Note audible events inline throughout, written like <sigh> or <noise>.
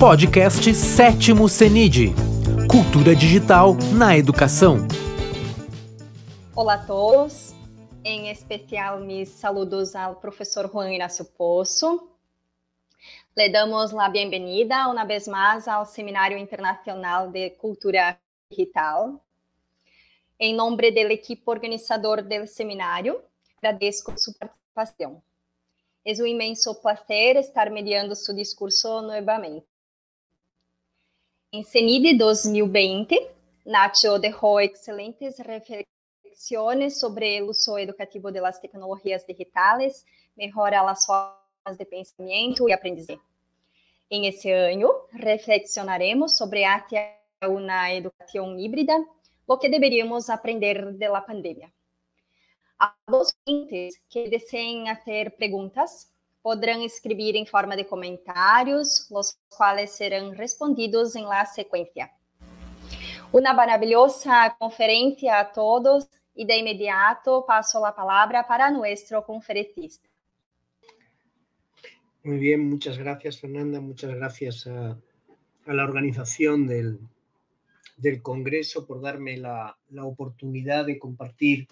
Podcast Sétimo CENID Cultura Digital na Educação. Olá a todos, em especial mis saludos ao professor Juan Inácio Poço. Le damos a bem-vinda uma vez mais ao Seminário Internacional de Cultura Digital. Em nome do equipe organizador do seminário, agradeço sua participação. É um imenso prazer estar mediando seu discurso novamente. Em CENID 2020, Nacho dejó excelentes reflexiones sobre el uso educativo de las tecnologías digitales, las formas de pensamiento y aprendizaje. En ese año, reflexionaremos sobre hacia una educación híbrida, lo que deberíamos aprender de la pandemia. A los que deseen hacer preguntas, podrán escribir en forma de comentarios, los cuales serán respondidos en la secuencia. Una maravillosa conferencia a todos y de inmediato paso la palabra para nuestro conferencista. Muy bien, muchas gracias Fernanda, muchas gracias a, a la organización del, del, Congreso por darme la, la, oportunidad de compartir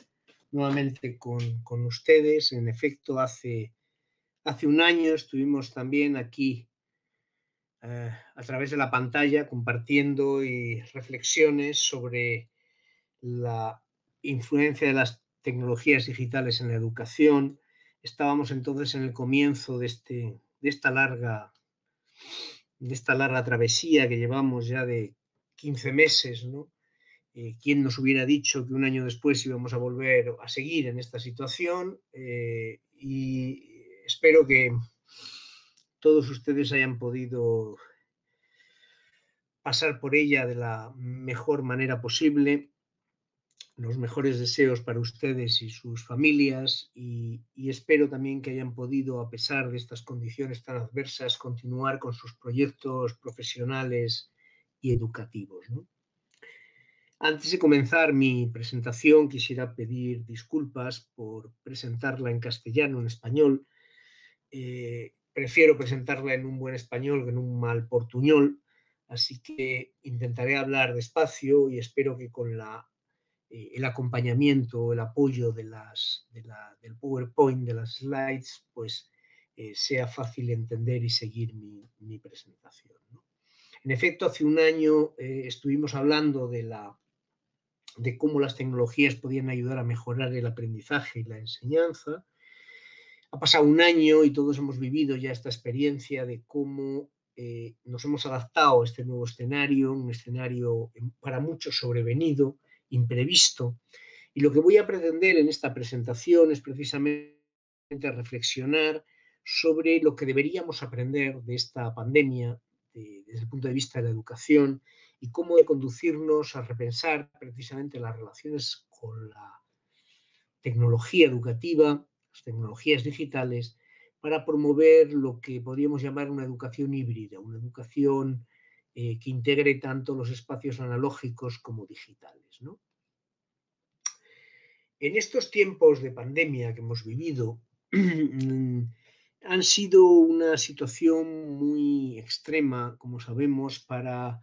nuevamente con, con ustedes. En efecto, hace Hace un año estuvimos también aquí eh, a través de la pantalla compartiendo y reflexiones sobre la influencia de las tecnologías digitales en la educación. Estábamos entonces en el comienzo de, este, de, esta, larga, de esta larga travesía que llevamos ya de 15 meses, ¿no? Eh, ¿Quién nos hubiera dicho que un año después íbamos a volver a seguir en esta situación? Eh, y espero que todos ustedes hayan podido pasar por ella de la mejor manera posible. Los mejores deseos para ustedes y sus familias y, espero también que hayan podido, a pesar de estas condiciones tan adversas, continuar con sus proyectos profesionales y educativos. Antes de comenzar mi presentación, quisiera pedir disculpas por presentarla en castellano, en español, eh, prefiero presentarla en un buen español que en un mal portuñol, así que intentaré hablar despacio y espero que con la, eh, el acompañamiento, el apoyo de las, de la, del PowerPoint, de las slides, pues eh, sea fácil entender y seguir mi, presentación. En efecto, hace un año estuvimos hablando de, la, de cómo las tecnologías podían ayudar a mejorar el aprendizaje y la enseñanza, ha pasado un año y todos hemos vivido ya esta experiencia de cómo eh, nos hemos adaptado a este nuevo escenario, un escenario para muchos sobrevenido, imprevisto. Y lo que voy a pretender en esta presentación es precisamente reflexionar sobre lo que deberíamos aprender de esta pandemia de, desde el punto de vista de la educación y cómo de conducirnos a repensar precisamente las relaciones con la tecnología educativa tecnologías digitales para promover lo que podríamos llamar una educación híbrida, una educación eh, que integre tanto los espacios analógicos como digitales. En estos tiempos de pandemia que hemos vivido, <clears throat> han sido una situación muy extrema, como sabemos, para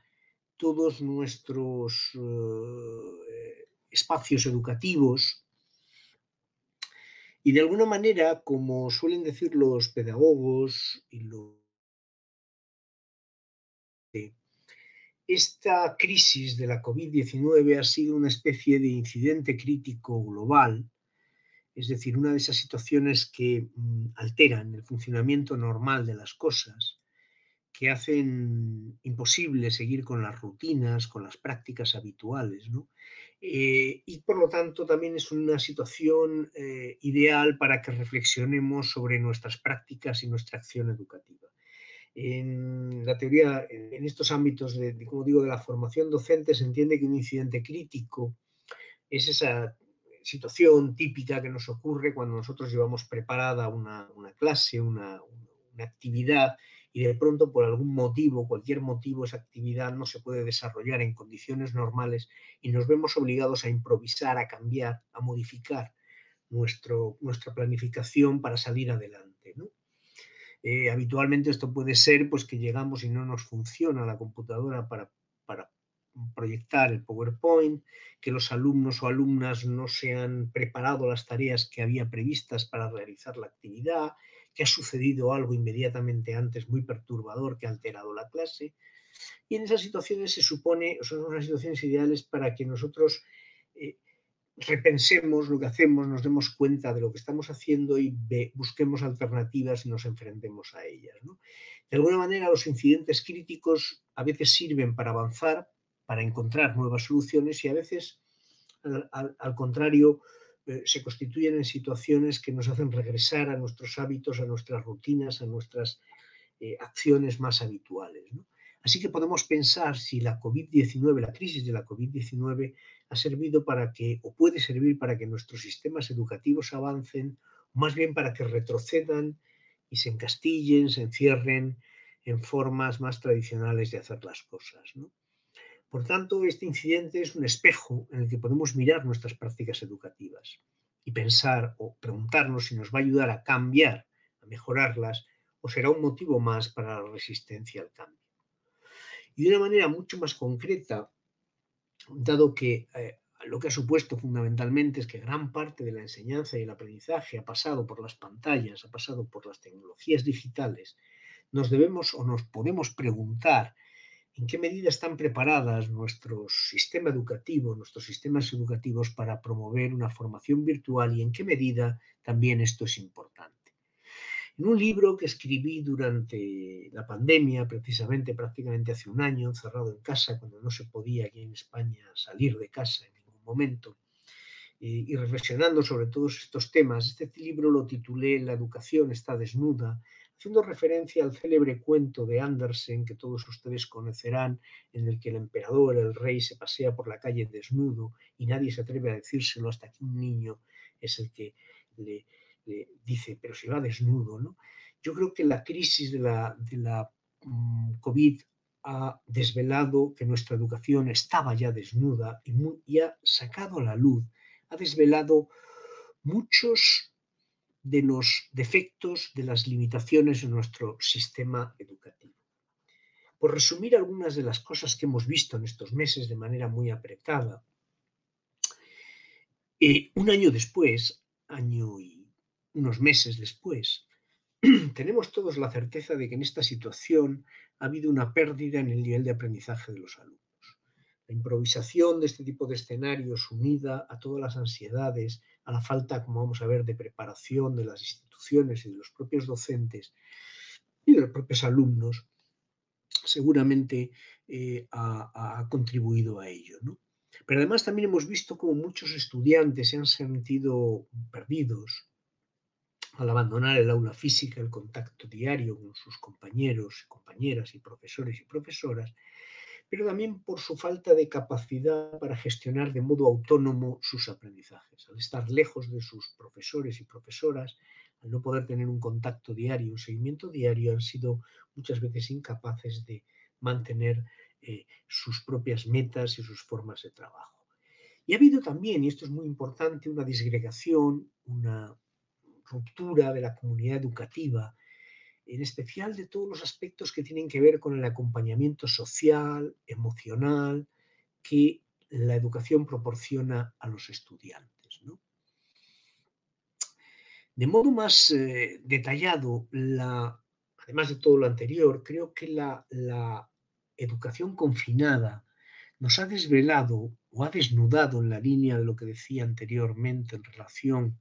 todos nuestros uh, espacios educativos, y de alguna manera, como suelen decir los pedagogos y los... Esta crisis de la COVID-19 ha sido una especie de incidente crítico global, es decir, una de esas situaciones que mm, alteran el funcionamiento normal de las cosas, que hacen imposible seguir con las rutinas, con las prácticas habituales. Eh, y por lo tanto también es una situación eh, ideal para que reflexionemos sobre nuestras prácticas y nuestra acción educativa. En la teoría, en estos ámbitos de, como digo, de la formación docente, se entiende que un incidente crítico es esa situación típica que nos ocurre cuando nosotros llevamos preparada una, una clase, una actividad y de pronto por algún motivo, cualquier motivo, esa actividad no se puede desarrollar en condiciones normales y nos vemos obligados a improvisar, a cambiar, a modificar nuestro, nuestra planificación para salir adelante. Eh, habitualmente esto puede ser pues, que llegamos y no nos funciona la computadora para, para proyectar el PowerPoint, que los alumnos o alumnas no se han preparado las tareas que había previstas para realizar la actividad, que ha sucedido algo inmediatamente antes muy perturbador que ha alterado la clase. Y en esas situaciones se supone, son unas situaciones ideales para que nosotros eh, repensemos lo que hacemos, nos demos cuenta de lo que estamos haciendo y busquemos alternativas y nos enfrentemos a ellas. De alguna manera, los incidentes críticos a veces sirven para avanzar, para encontrar nuevas soluciones y a veces, al, contrario, eh, se constituyen en situaciones que nos hacen regresar a nuestros hábitos, a nuestras rutinas, a nuestras eh, acciones más habituales. Así que podemos pensar si la COVID-19, la crisis de la COVID-19 ha servido para que, o puede servir para que nuestros sistemas educativos avancen, más bien para que retrocedan y se encastillen, se encierren en formas más tradicionales de hacer las cosas. Por tanto, este incidente es un espejo en el que podemos mirar nuestras prácticas educativas y pensar o preguntarnos si nos va a ayudar a cambiar, a mejorarlas, o será un motivo más para la resistencia al cambio. Y de una manera mucho más concreta, dado que eh, lo que ha supuesto fundamentalmente es que gran parte de la enseñanza y el aprendizaje ha pasado por las pantallas, ha pasado por las tecnologías digitales, nos debemos o nos podemos preguntar en qué medida están preparadas nuestro sistema educativo, nuestros sistemas educativos para promover una formación virtual y en qué medida también esto es importante. En un libro que escribí durante la pandemia, precisamente prácticamente hace un año, encerrado en casa, cuando no se podía aquí en España salir de casa en ningún momento, y, reflexionando sobre todos estos temas, este libro lo titulé La educación está desnuda, haciendo referencia al célebre cuento de Andersen que todos ustedes conocerán, en el que el emperador, el rey, se pasea por la calle desnudo y nadie se atreve a decírselo hasta que un niño es el que le, dice, pero si va desnudo, ¿no? Yo creo que la crisis de la, de la mm, COVID ha desvelado que nuestra educación estaba ya desnuda y, ha sacado a la luz, ha desvelado muchos de los defectos, de las limitaciones de nuestro sistema educativo. Por resumir algunas de las cosas que hemos visto en estos meses de manera muy apretada, eh, un año después, año y unos meses después, <clears throat> tenemos todos la certeza de que en esta situación ha habido una pérdida en el nivel de aprendizaje de los alumnos. La improvisación de este tipo de escenarios unida a todas las ansiedades, a la falta, como vamos a ver, de preparación de las instituciones y de los propios docentes y de los propios alumnos, seguramente eh, ha, contribuido a ello. ¿no? Pero además también hemos visto cómo muchos estudiantes se han sentido perdidos, al abandonar el aula física, el contacto diario con sus compañeros, compañeras y profesores y profesoras, pero también por su falta de capacidad para gestionar de modo autónomo sus aprendizajes. Al estar lejos de sus profesores y profesoras, al no poder tener un contacto diario, un seguimiento diario, han sido muchas veces incapaces de mantener eh, sus propias metas y sus formas de trabajo. Y ha habido también, y esto es muy importante, una disgregación, una, ruptura de la comunidad educativa, en especial de todos los aspectos que tienen que ver con el acompañamiento social, emocional, que la educación proporciona a los estudiantes. De modo más eh, detallado, la, además de todo lo anterior, creo que la, la educación confinada nos ha desvelado o ha desnudado en la línea de lo que decía anteriormente en relación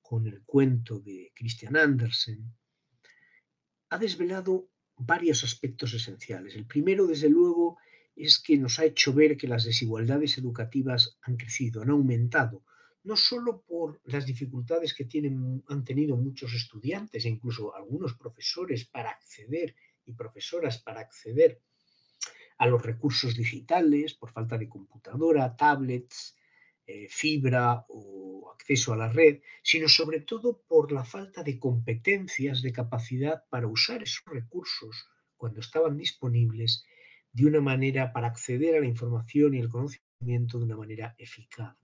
con el cuento de Christian Andersen, ha desvelado varios aspectos esenciales. El primero, desde luego, es que nos ha hecho ver que las desigualdades educativas han crecido, han aumentado, no solo por las dificultades que tienen, han tenido muchos estudiantes e incluso algunos profesores para acceder y profesoras para acceder a los recursos digitales por falta de computadora, tablets, eh, fibra o acceso a la red, sino sobre todo por la falta de competencias, de capacidad para usar esos recursos cuando estaban disponibles de una manera para acceder a la información y el conocimiento de una manera eficaz.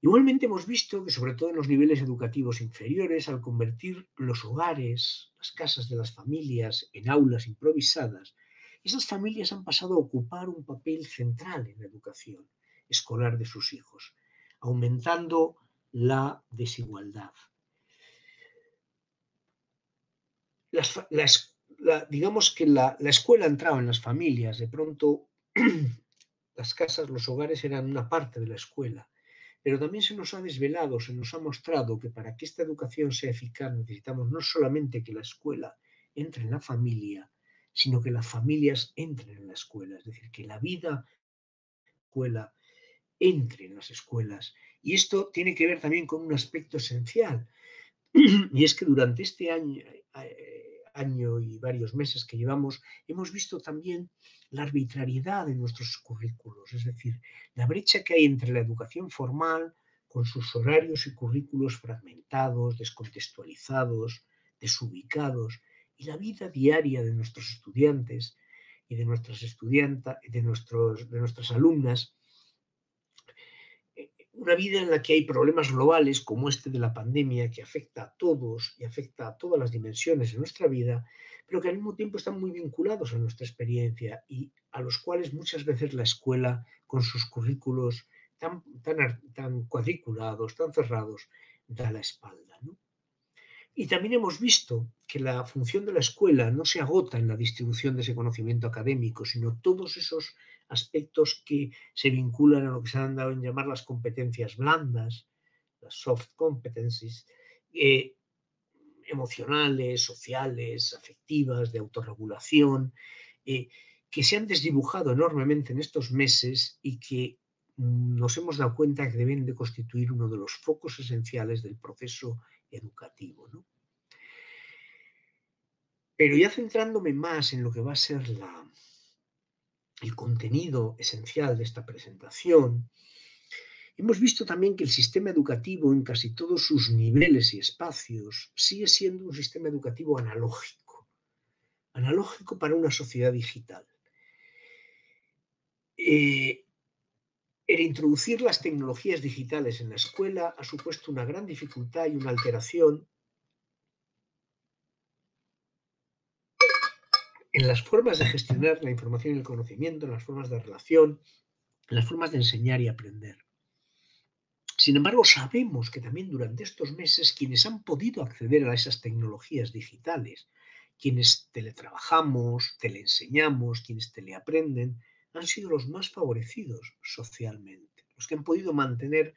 Igualmente hemos visto que sobre todo en los niveles educativos inferiores, al convertir los hogares, las casas de las familias en aulas improvisadas, esas familias han pasado a ocupar un papel central en la educación escolar de sus hijos, aumentando la desigualdad. digamos que la, la escuela ha entrado en las familias, de pronto <clears throat> las casas, los hogares eran una parte de la escuela, pero también se nos ha desvelado, se nos ha mostrado que para que esta educación sea eficaz necesitamos no solamente que la escuela entre en la familia, sino que las familias entren en la escuela, es decir, que la vida escuela entre en las escuelas. Y esto tiene que ver también con un aspecto esencial, <clears throat> y es que durante este año, eh, año y varios meses que llevamos, hemos visto también la arbitrariedad de nuestros currículos, es decir, la brecha que hay entre la educación formal, con sus horarios y currículos fragmentados, descontextualizados, desubicados, y la vida diaria de nuestros estudiantes y de nuestras estudiantas, de, nuestros, de nuestras alumnas, una vida en la que hay problemas globales como este de la pandemia que afecta a todos y afecta a todas las dimensiones de nuestra vida, pero que al mismo tiempo están muy vinculados a nuestra experiencia y a los cuales muchas veces la escuela, con sus currículos tan, tan, tan cuadriculados, tan cerrados, da la espalda. Y también hemos visto que la función de la escuela no se agota en la distribución de ese conocimiento académico, sino todos esos aspectos que se vinculan a lo que se han dado en llamar las competencias blandas, las soft competencies, eh, emocionales, sociales, afectivas, de autorregulación, eh, que se han desdibujado enormemente en estos meses y que nos hemos dado cuenta que deben de constituir uno de los focos esenciales del proceso educativo. Pero ya centrándome más en lo que va a ser la, el contenido esencial de esta presentación, hemos visto también que el sistema educativo en casi todos sus niveles y espacios sigue siendo un sistema educativo analógico, analógico para una sociedad digital. Eh, el introducir las tecnologías digitales en la escuela ha supuesto una gran dificultad y una alteración en las formas de gestionar la información y el conocimiento, en las formas de relación, en las formas de enseñar y aprender. Sin embargo, sabemos que también durante estos meses quienes han podido acceder a esas tecnologías digitales, quienes teletrabajamos, teleenseñamos, quienes teleaprenden, han sido los más favorecidos socialmente, los que han podido mantener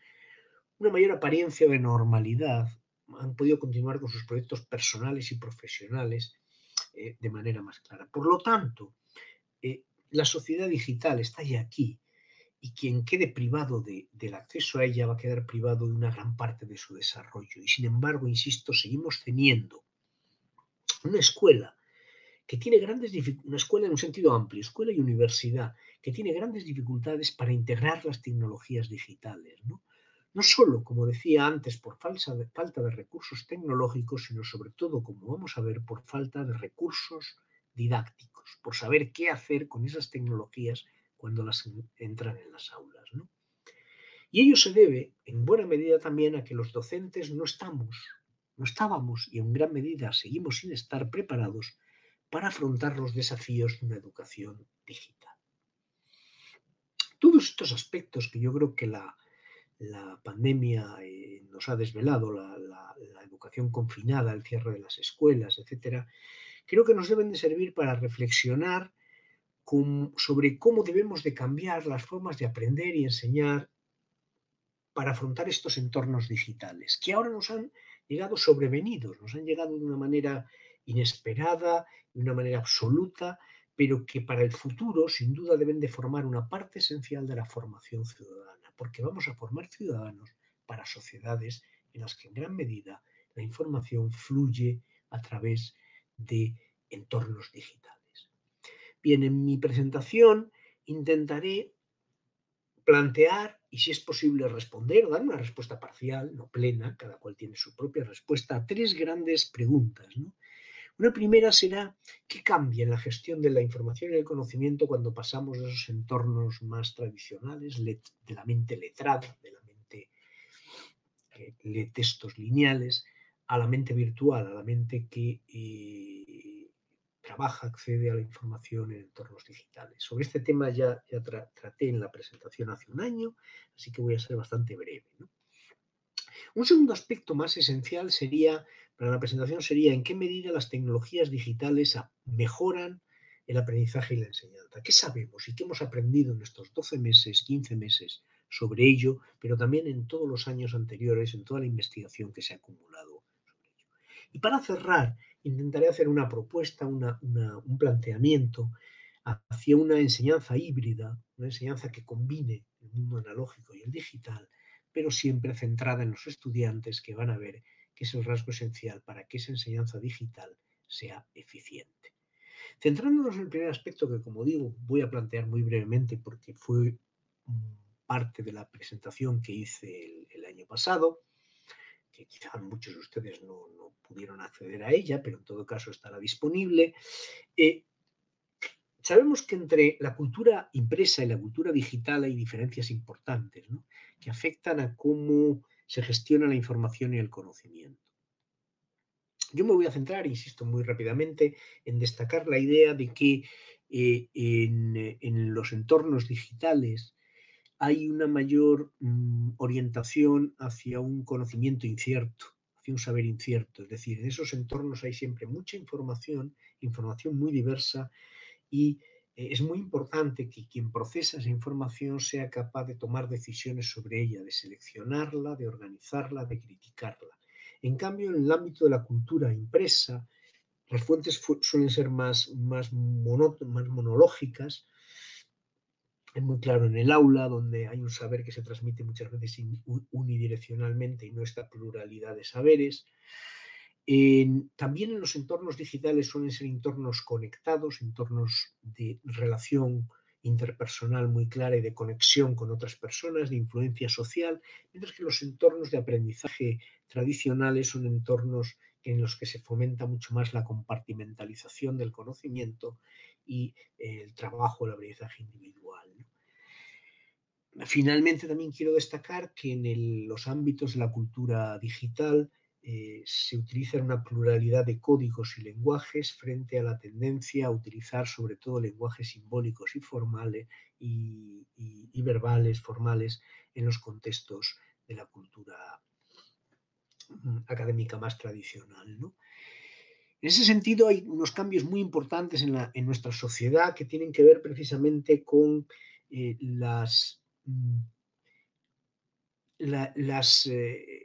una mayor apariencia de normalidad, han podido continuar con sus proyectos personales y profesionales eh, de manera más clara. Por lo tanto, eh, la sociedad digital está ya aquí y quien quede privado del acceso a ella va a quedar privado de una gran parte de su desarrollo. Y sin embargo, insisto, seguimos teniendo una escuela que tiene grandes una escuela en un sentido amplio, escuela y universidad, que tiene grandes dificultades para integrar las tecnologías digitales. No, no solo, como decía antes, por falta de, falta de recursos tecnológicos, sino sobre todo, como vamos a ver, por falta de recursos didácticos, por saber qué hacer con esas tecnologías cuando las entran en las aulas. ¿no? Y ello se debe, en buena medida, también a que los docentes no estamos, no estábamos y en gran medida seguimos sin estar preparados para afrontar los desafíos de una educación digital. Todos estos aspectos que yo creo que la, pandemia eh, nos ha desvelado, la, educación confinada, el cierre de las escuelas, etcétera, creo que nos deben de servir para reflexionar sobre cómo debemos de cambiar las formas de aprender y enseñar para afrontar estos entornos digitales, que ahora nos han llegado sobrevenidos, nos han llegado de una manera inesperada, de una manera absoluta, pero que para el futuro sin duda deben de formar una parte esencial de la formación ciudadana, porque vamos a formar ciudadanos para sociedades en las que en gran medida la información fluye a través de entornos digitales. Bien, en mi presentación intentaré plantear y si es posible responder, dar una respuesta parcial, no plena, cada cual tiene su propia respuesta, a tres grandes preguntas. ¿no? Una primera será qué cambia en la gestión de la información y el conocimiento cuando pasamos de esos entornos más tradicionales, de la mente letrada, de la mente que lee textos lineales, a la mente virtual, a la mente que eh, trabaja, accede a la información en entornos digitales. Sobre este tema ya traté en la presentación hace un año, así que voy a ser bastante breve. Un segundo aspecto más esencial sería, para la presentación, sería en qué medida las tecnologías digitales mejoran el aprendizaje y la enseñanza. ¿Qué sabemos y qué hemos aprendido en estos 12 meses, 15 meses sobre ello, pero también en todos los años anteriores, en toda la investigación que se ha acumulado sobre ello? Y para cerrar, intentaré hacer una propuesta, un planteamiento hacia una enseñanza híbrida, una enseñanza que combine el mundo analógico y el digital, pero siempre centrada en los estudiantes que van a ver es el rasgo esencial para que esa enseñanza digital sea eficiente. Centrándonos en el primer aspecto que, como digo, voy a plantear muy brevemente porque fue parte de la presentación que hice el, año pasado, que quizá muchos de ustedes no, pudieron acceder a ella, pero en todo caso estará disponible. Eh, sabemos que entre la cultura impresa y la cultura digital hay diferencias importantes que afectan a cómo se gestiona la información y el conocimiento. Yo me voy a centrar, insisto muy rápidamente, en destacar la idea de que eh, en, los entornos digitales hay una mayor mm, orientación hacia un conocimiento incierto, hacia un saber incierto. Es decir, en esos entornos hay siempre mucha información, información muy diversa y es muy importante que quien procesa esa información sea capaz de tomar decisiones sobre ella, de seleccionarla, de organizarla, de criticarla. En cambio, en el ámbito de la cultura impresa, las fuentes suelen ser más, más, más monológicas. Es muy claro en el aula, donde hay un saber que se transmite muchas veces unidireccionalmente y no esta pluralidad de saberes también en los entornos digitales suelen ser entornos conectados, entornos de relación interpersonal muy clara y de conexión con otras personas, de influencia social, mientras que los entornos de aprendizaje tradicionales son entornos en los que se fomenta mucho más la compartimentalización del conocimiento y el trabajo, el aprendizaje individual. Finalmente, también quiero destacar que en los ámbitos de la cultura digital eh, se utiliza una pluralidad de códigos y lenguajes frente a la tendencia a utilizar sobre todo lenguajes simbólicos y formales y, verbales, formales, en los contextos de la cultura mm, académica más tradicional. En ese sentido, hay unos cambios muy importantes en, nuestra sociedad que tienen que ver precisamente con eh, las, mm, las eh,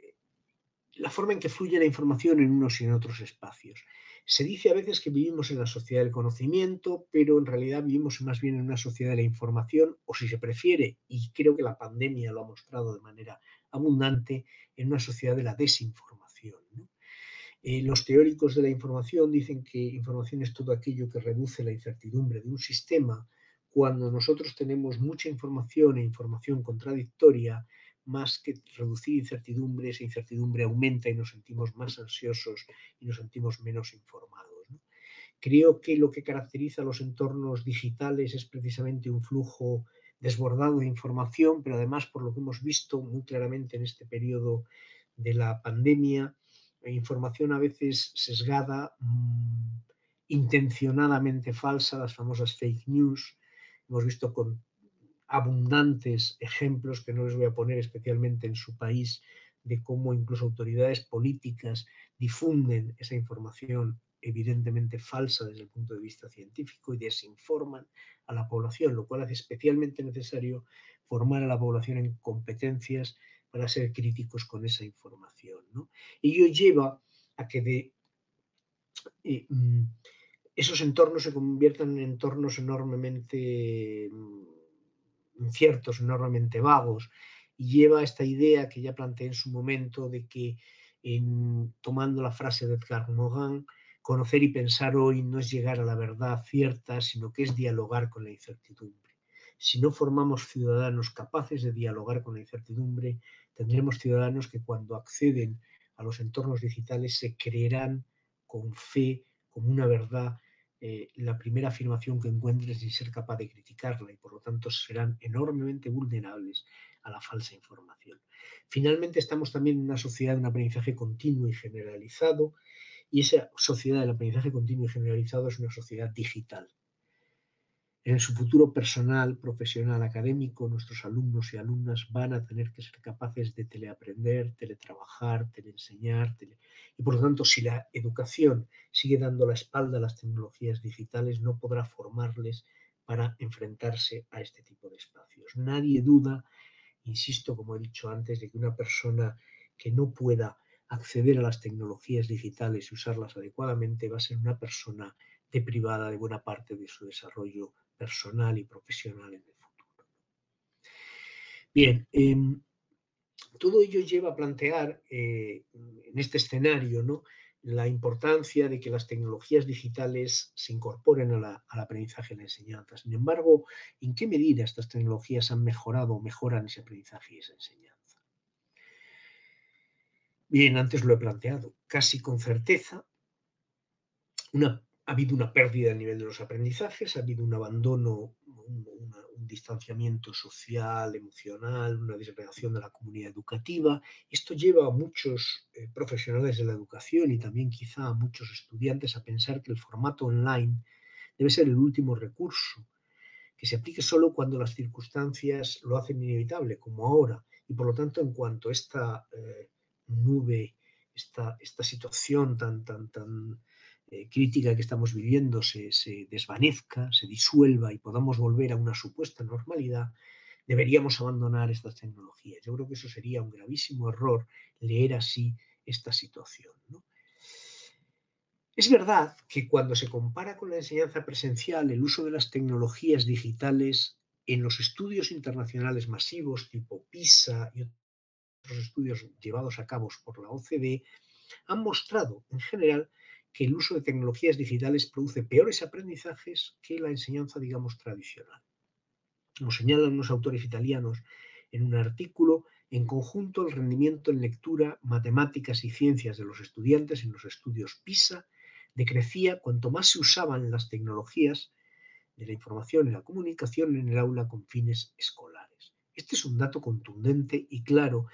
la forma en que fluye la información en unos y en otros espacios. Se dice a veces que vivimos en la sociedad del conocimiento, pero en realidad vivimos más bien en una sociedad de la información, o si se prefiere, y creo que la pandemia lo ha mostrado de manera abundante, en una sociedad de la desinformación. Eh, los teóricos de la información dicen que información es todo aquello que reduce la incertidumbre de un sistema. Cuando nosotros tenemos mucha información e información contradictoria, más que reducir incertidumbre, esa incertidumbre aumenta y nos sentimos más ansiosos y nos sentimos menos informados. Creo que lo que caracteriza a los entornos digitales es precisamente un flujo desbordado de información, pero además, por lo que hemos visto muy claramente en este periodo de la pandemia, información a veces sesgada, mm, intencionadamente falsa, las famosas fake news. Hemos visto con abundantes ejemplos que no les voy a poner especialmente en su país de cómo incluso autoridades políticas difunden esa información evidentemente falsa desde el punto de vista científico y desinforman a la población, lo cual hace especialmente necesario formar a la población en competencias para ser críticos con esa información. Y ello lleva a que de, eh, mm, esos entornos se conviertan en entornos enormemente mm, inciertos, enormemente vagos, y lleva esta idea que ya planteé en su momento de que, tomando la frase de Edgar Morin, conocer y pensar hoy no es llegar a la verdad cierta, sino que es dialogar con la incertidumbre. Si no formamos ciudadanos capaces de dialogar con la incertidumbre, tendremos ciudadanos que cuando acceden a los entornos digitales se creerán con fe como una verdad eh, la primera afirmación que encuentres sin ser capaz de criticarla y por lo tanto serán enormemente vulnerables a la falsa información. Finalmente, estamos también en una sociedad de un aprendizaje continuo y generalizado, y esa sociedad del aprendizaje continuo y generalizado es una sociedad digital. En su futuro personal, profesional, académico, nuestros alumnos y alumnas van a tener que ser capaces de teleaprender, teletrabajar, teleenseñar. Tele... Y por lo tanto, si la educación sigue dando la espalda a las tecnologías digitales, no podrá formarles para enfrentarse a este tipo de espacios. Nadie duda, insisto, como he dicho antes, de que una persona que no pueda acceder a las tecnologías digitales y usarlas adecuadamente va a ser una persona deprivada de buena parte de su desarrollo personal y profesional en el futuro. Bien, em, todo ello lleva a plantear eh, en este escenario ¿no? la importancia de que las tecnologías digitales se incorporen al aprendizaje y la enseñanza. Sin embargo, ¿en qué medida estas tecnologías han mejorado o mejoran ese aprendizaje y esa enseñanza? Bien, antes lo he planteado, casi con certeza, una ha habido una pérdida a nivel de los aprendizajes, ha habido un abandono, un, distanciamiento social, emocional, una disgregación de la comunidad educativa. Esto lleva a muchos eh, profesionales de la educación y también quizá a muchos estudiantes a pensar que el formato online debe ser el último recurso, que se aplique solo cuando las circunstancias lo hacen inevitable, como ahora. Y por lo tanto, en cuanto esta eh, nube, esta, esta situación tan, tan, tan eh, crítica que estamos viviendo se, desvanezca, se disuelva y podamos volver a una supuesta normalidad, deberíamos abandonar estas tecnologías. Yo creo que eso sería un gravísimo error leer así esta situación. Es verdad que cuando se compara con la enseñanza presencial, el uso de las tecnologías digitales en los estudios internacionales masivos tipo PISA y otros estudios llevados a cabo por la OCDE han mostrado en general que el uso de tecnologías digitales produce peores aprendizajes que la enseñanza, digamos, tradicional. Como señalan unos autores italianos en un artículo, en conjunto el rendimiento en lectura, matemáticas y ciencias de los estudiantes en los estudios PISA decrecía cuanto más se usaban las tecnologías de la información y la comunicación en el aula con fines escolares. Este es un dato contundente y claro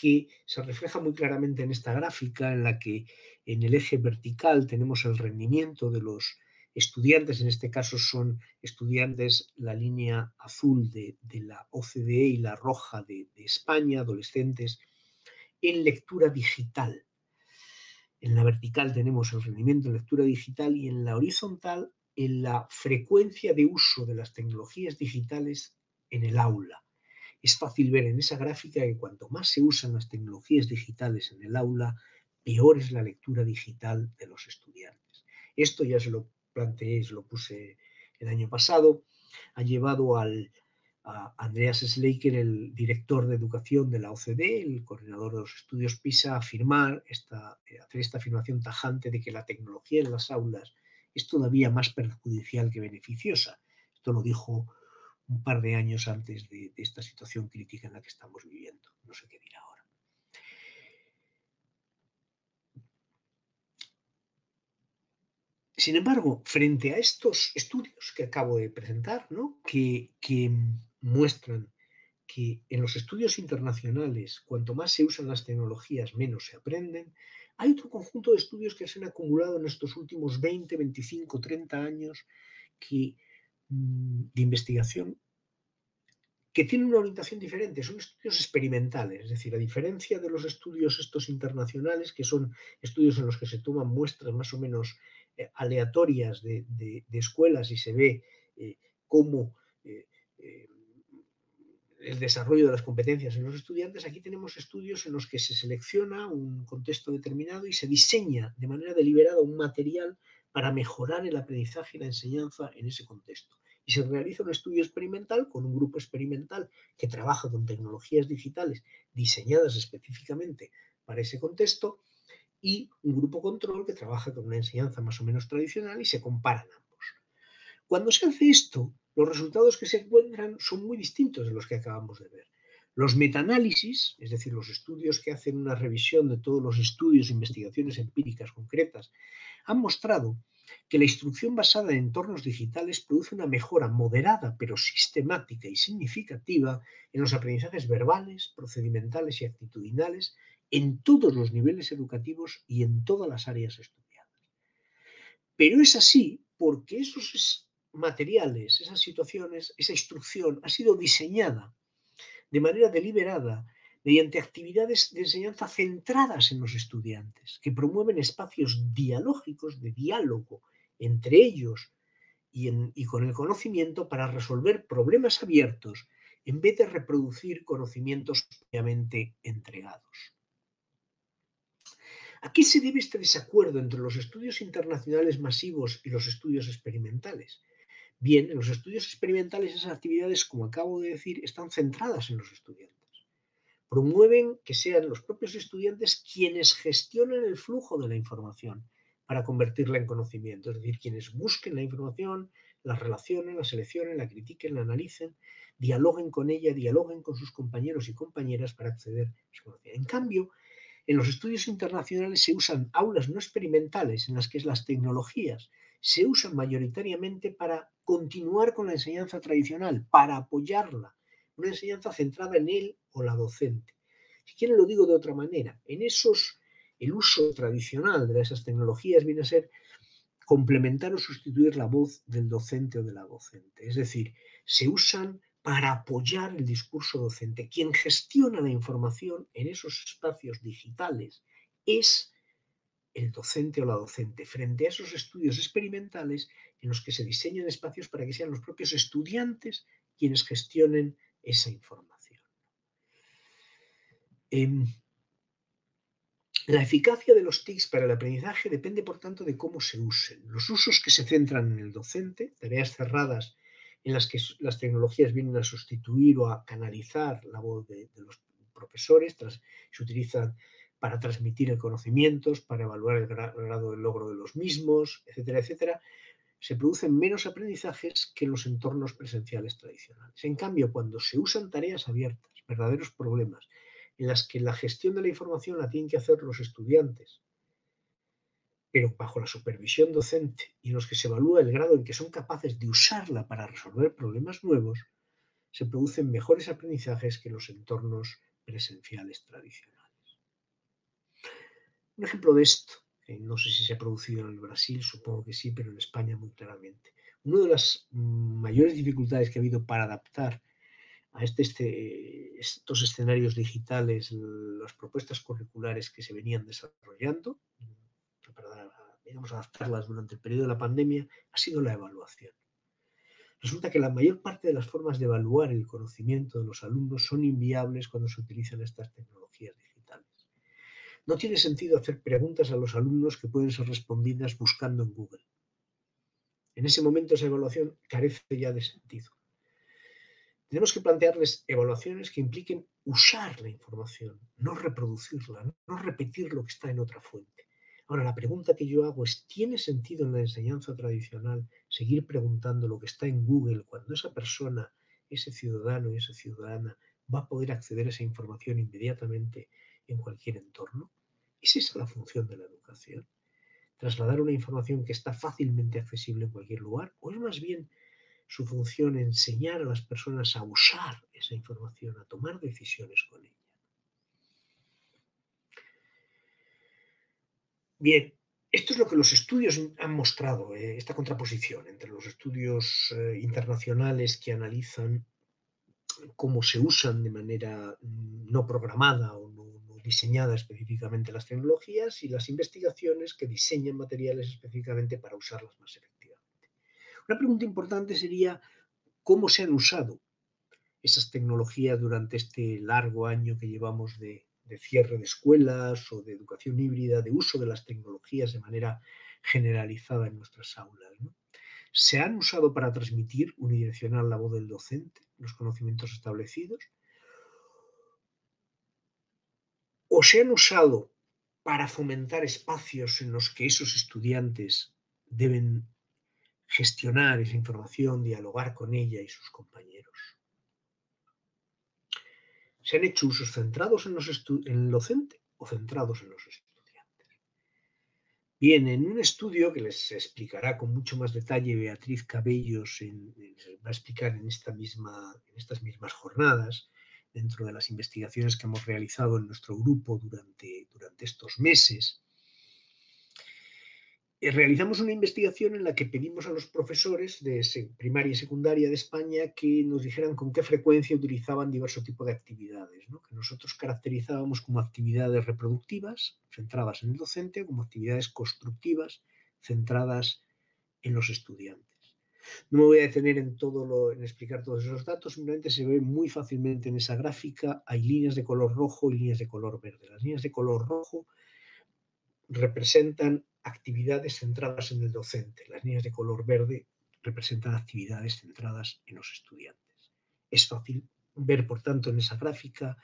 que se refleja muy claramente en esta gráfica en la que en el eje vertical tenemos el rendimiento de los estudiantes, en este caso son estudiantes, la línea azul de, la OCDE y la roja de, de España, adolescentes, en lectura digital. En la vertical tenemos el rendimiento en lectura digital y en la horizontal en la frecuencia de uso de las tecnologías digitales en el aula. Es fácil ver en esa gráfica que cuanto más se usan las tecnologías digitales en el aula, peor es la lectura digital de los estudiantes. Esto ya se lo planteé, se lo puse el año pasado, ha llevado al, a Andreas Schleicher, el director de educación de la OCDE, el coordinador de los estudios PISA, a afirmar esta, hacer esta afirmación tajante de que la tecnología en las aulas es todavía más perjudicial que beneficiosa. Esto lo dijo un par de años antes de, esta situación crítica en la que estamos viviendo. No sé qué dirá ahora. Sin embargo, frente a estos estudios que acabo de presentar, que, que muestran que en los estudios internacionales, cuanto más se usan las tecnologías, menos se aprenden, hay otro conjunto de estudios que se han acumulado en estos últimos 20, 25, 30 años que de investigación que tienen una orientación diferente, son estudios experimentales, es decir, a diferencia de los estudios estos internacionales, que son estudios en los que se toman muestras más o menos eh, aleatorias de, escuelas y se ve eh, cómo eh, el desarrollo de las competencias en los estudiantes, aquí tenemos estudios en los que se selecciona un contexto determinado y se diseña de manera deliberada un material para mejorar el aprendizaje y la enseñanza en ese contexto. Y se realiza un estudio experimental con un grupo experimental que trabaja con tecnologías digitales diseñadas específicamente para ese contexto y un grupo control que trabaja con una enseñanza más o menos tradicional y se comparan ambos. Cuando se hace esto, los resultados que se encuentran son muy distintos de los que acabamos de ver. Los metaanálisis, es decir, los estudios que hacen una revisión de todos los estudios e investigaciones empíricas concretas, han mostrado que la instrucción basada en entornos digitales produce una mejora moderada pero sistemática y significativa en los aprendizajes verbales, procedimentales y actitudinales en todos los niveles educativos y en todas las áreas estudiadas. Pero es así porque esos materiales, esas situaciones, esa instrucción ha sido diseñada de manera deliberada mediante actividades de enseñanza centradas en los estudiantes, que promueven espacios dialógicos de diálogo entre ellos y, con el conocimiento para resolver problemas abiertos en vez de reproducir conocimientos previamente entregados. ¿A qué se debe este desacuerdo entre los estudios internacionales masivos y los estudios experimentales? Bien, en los estudios experimentales esas actividades, como acabo de decir, están centradas en los estudiantes promueven que sean los propios estudiantes quienes gestionen el flujo de la información para convertirla en conocimiento, es decir, quienes busquen la información, la relacionen, la seleccionen, la critiquen, la analicen, dialoguen con ella, dialoguen con sus compañeros y compañeras para acceder a ese conocimiento. En cambio, en los estudios internacionales se usan aulas no experimentales en las que las tecnologías se usan mayoritariamente para continuar con la enseñanza tradicional, para apoyarla, una enseñanza centrada en él o la docente. Si quieren lo digo de otra manera, en esos el uso tradicional de esas tecnologías viene a ser complementar o sustituir la voz del docente o de la docente. Es decir, se usan para apoyar el discurso docente. Quien gestiona la información en esos espacios digitales es el docente o la docente frente a esos estudios experimentales en los que se diseñan espacios para que sean los propios estudiantes quienes gestionen esa información. Em, la eficacia de los TICs para el aprendizaje depende, por tanto, de cómo se usen. Los usos que se centran en el docente, tareas cerradas en las que las tecnologías vienen a sustituir o a canalizar la voz de, los profesores, se utilizan para transmitir el conocimiento, para evaluar el grado de logro de los mismos, etcétera, etcétera, se producen menos aprendizajes que en los entornos presenciales tradicionales. En cambio, cuando se usan tareas abiertas, verdaderos problemas, en las que la gestión de la información la tienen que hacer los estudiantes, pero bajo la supervisión docente y en los que se evalúa el grado en que son capaces de usarla para resolver problemas nuevos, se producen mejores aprendizajes que en los entornos presenciales tradicionales. Un ejemplo de esto no sé si se ha producido en el Brasil, supongo que sí, pero en España muy claramente. Una de las mayores dificultades que ha habido para adaptar a este, estos escenarios digitales las propuestas curriculares que se venían desarrollando, digamos, adaptarlas durante el periodo de la pandemia, ha sido la evaluación. Resulta que la mayor parte de las formas de evaluar el conocimiento de los alumnos son inviables cuando se utilizan estas tecnologías digitales. No tiene sentido hacer preguntas a los alumnos que pueden ser respondidas buscando en Google. En ese momento esa evaluación carece ya de sentido. Tenemos que plantearles evaluaciones que impliquen usar la información, no reproducirla, no repetir lo que está en otra fuente. Ahora, la pregunta que yo hago es, ¿tiene sentido en la enseñanza tradicional seguir preguntando lo que está en Google cuando esa persona, ese ciudadano y esa ciudadana va a poder acceder a esa información inmediatamente en cualquier entorno? ¿Es esa la función de la educación? ¿Trasladar una información que está fácilmente accesible en cualquier lugar? ¿O es más bien su función enseñar a las personas a usar esa información, a tomar decisiones con ella? Bien, esto es lo que los estudios han mostrado, eh, esta contraposición entre los estudios eh, internacionales que analizan cómo se usan de manera mm, no programada o diseñada específicamente las tecnologías y las investigaciones que diseñan materiales específicamente para usarlas más efectivamente. Una pregunta importante sería cómo se han usado esas tecnologías durante este largo año que llevamos de, cierre de escuelas o de educación híbrida, de uso de las tecnologías de manera generalizada en nuestras aulas. ¿Se han usado para transmitir unidireccional la voz del docente, los conocimientos establecidos? O se han usado para fomentar espacios en los que esos estudiantes deben gestionar esa información, dialogar con ella y sus compañeros. ¿Se han hecho usos centrados en, los el docente o centrados en los estudiantes? Bien, en un estudio que les explicará con mucho más detalle Beatriz Cabellos, va a explicar en estas mismas jornadas, dentro de las investigaciones que hemos realizado en nuestro grupo durante, durante estos meses, eh, realizamos una investigación en la que pedimos a los profesores de primaria y secundaria de España que nos dijeran con qué frecuencia utilizaban diverso tipo de actividades, que nosotros caracterizábamos como actividades reproductivas, centradas en el docente, como actividades constructivas, centradas en los estudiantes. No me voy a detener en todo lo, en explicar todos esos datos, simplemente se ve muy fácilmente en esa gráfica, hay líneas de color rojo y líneas de color verde. Las líneas de color rojo representan actividades centradas en el docente. Las líneas de color verde representan actividades centradas en los estudiantes. Es fácil ver, por tanto, en esa gráfica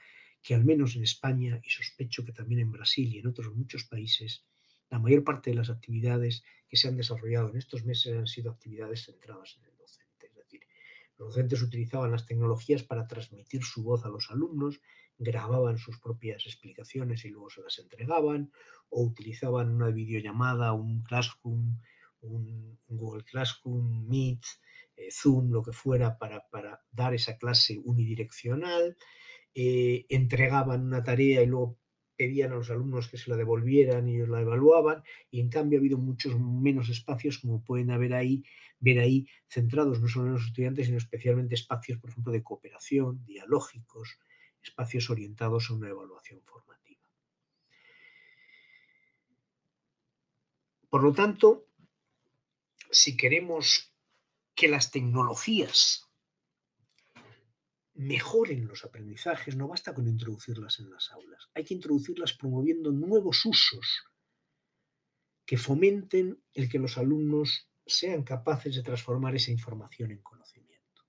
que al menos en España, y sospecho que también en Brasil y en otros muchos países, la mayor parte de las actividades que se han desarrollado en estos meses han sido actividades centradas en el docente. Es decir, los docentes utilizaban las tecnologías para transmitir su voz a los alumnos grababan sus propias explicaciones y luego se las entregaban, o utilizaban una videollamada, un Classroom, un, Google Classroom, Meet, eh, Zoom, lo que fuera, para, dar esa clase unidireccional, eh, entregaban una tarea y luego pedían a los alumnos que se la devolvieran y ellos la evaluaban, y en cambio ha habido muchos menos espacios, como pueden haber ahí, ver ahí, centrados no solo en los estudiantes, sino especialmente espacios, por ejemplo, de cooperación, dialógicos, espacios orientados a una evaluación formativa. Por lo tanto, si queremos que las tecnologías mejoren los aprendizajes, no basta con introducirlas en las aulas, hay que introducirlas promoviendo nuevos usos que fomenten el que los alumnos sean capaces de transformar esa información en conocimiento.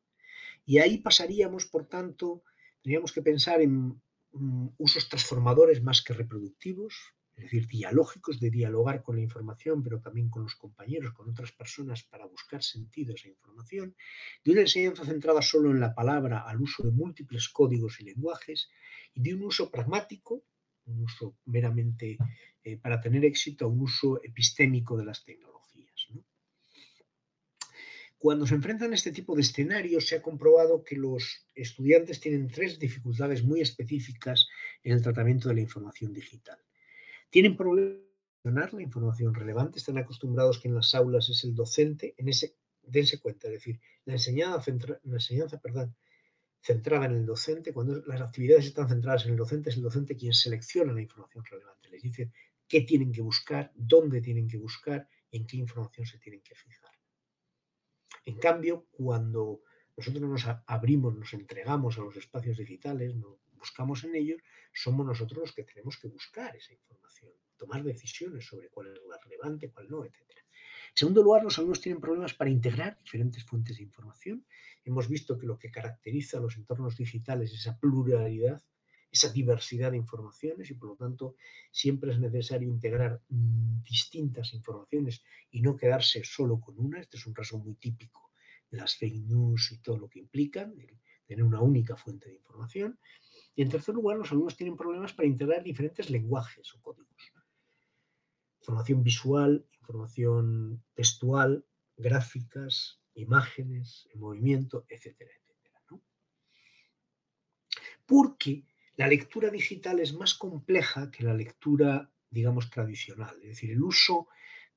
Y ahí pasaríamos, por tanto, Tendríamos que pensar en mm, usos transformadores más que reproductivos, es decir, dialógicos, de dialogar con la información, pero también con los compañeros, con otras personas, para buscar sentido a esa información, de una enseñanza centrada solo en la palabra al uso de múltiples códigos y lenguajes, y de un uso pragmático, un uso meramente eh, para tener éxito, un uso epistémico de las tecnologías. Cuando se enfrentan a este tipo de escenarios, se ha comprobado que los estudiantes tienen tres dificultades muy específicas en el tratamiento de la información digital. Tienen problemas la información relevante, están acostumbrados que en las aulas es el docente, en ese, dense cuenta, es decir, la enseñanza, la enseñanza perdón, centrada en el docente, cuando las actividades están centradas en el docente, es el docente quien selecciona la información relevante, les dice qué tienen que buscar, dónde tienen que buscar en qué información se tienen que fijar. En cambio, cuando nosotros nos abrimos, nos entregamos a los espacios digitales, nos buscamos en ellos, somos nosotros los que tenemos que buscar esa información, tomar decisiones sobre cuál es la relevante, cuál no, etc. En segundo lugar, los alumnos tienen problemas para integrar diferentes fuentes de información. Hemos visto que lo que caracteriza a los entornos digitales es esa pluralidad, esa diversidad de informaciones y por lo tanto siempre es necesario integrar mm, distintas informaciones y no quedarse solo con una. Este es un caso muy típico de las fake news y todo lo que implican, tener una única fuente de información. Y en tercer lugar, los alumnos tienen problemas para integrar diferentes lenguajes o códigos. Información visual, información textual, gráficas, imágenes, en movimiento, etcétera, etcétera. Porque la lectura digital es más compleja que la lectura, digamos, tradicional. Es decir, el uso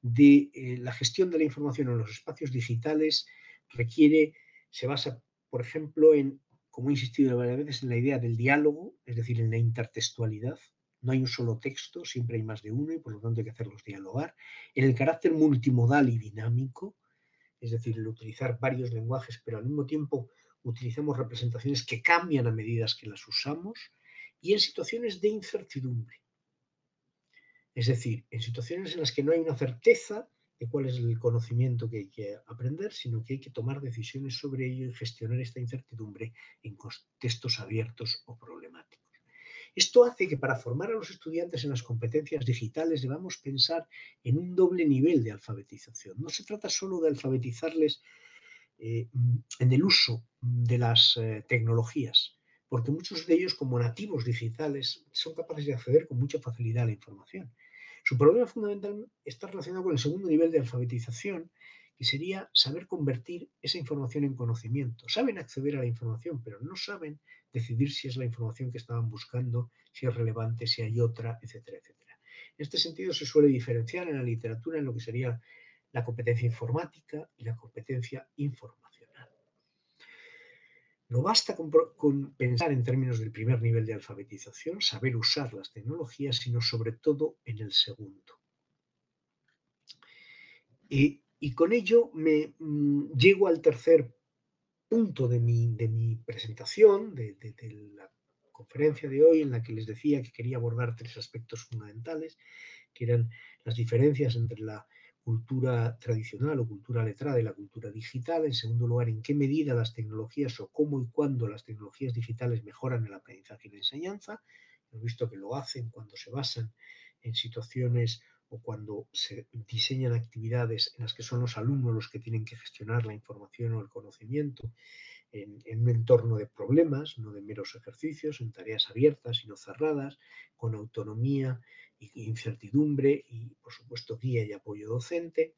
de eh, la gestión de la información en los espacios digitales requiere, se basa, por ejemplo, en, como he insistido varias veces, en la idea del diálogo, es decir, en la intertextualidad. No hay un solo texto, siempre hay más de uno y por lo tanto hay que hacerlos dialogar. En el carácter multimodal y dinámico, es decir, el utilizar varios lenguajes, pero al mismo tiempo utilizamos representaciones que cambian a medida que las usamos y en situaciones de incertidumbre. Es decir, en situaciones en las que no hay una certeza de cuál es el conocimiento que hay que aprender, sino que hay que tomar decisiones sobre ello y gestionar esta incertidumbre en contextos abiertos o problemáticos. Esto hace que para formar a los estudiantes en las competencias digitales debamos pensar en un doble nivel de alfabetización. No se trata solo de alfabetizarles eh, en el uso de las eh, tecnologías, porque muchos de ellos, como nativos digitales, son capaces de acceder con mucha facilidad a la información. Su problema fundamental está relacionado con el segundo nivel de alfabetización, que sería saber convertir esa información en conocimiento. Saben acceder a la información, pero no saben decidir si es la información que estaban buscando, si es relevante, si hay otra, etcétera, etcétera. En este sentido se suele diferenciar en la literatura en lo que sería la competencia informática y la competencia informacional. No basta con, pensar en términos del primer nivel de alfabetización, saber usar las tecnologías, sino sobre todo en el segundo. Y, con ello me mm, llego al tercer punto de mi, de mi presentación, de, la conferencia de hoy, en la que les decía que quería abordar tres aspectos fundamentales, que eran las diferencias entre la cultura tradicional o cultura letrada y la cultura digital. En segundo lugar, en qué medida las tecnologías o cómo y cuándo las tecnologías digitales mejoran el aprendizaje y la enseñanza. Hemos visto que lo hacen cuando se basan en situaciones o cuando se diseñan actividades en las que son los alumnos los que tienen que gestionar la información o el conocimiento en, un entorno de problemas, no de meros ejercicios, en tareas abiertas y no cerradas, con autonomía incertidumbre y, por supuesto, guía y apoyo docente.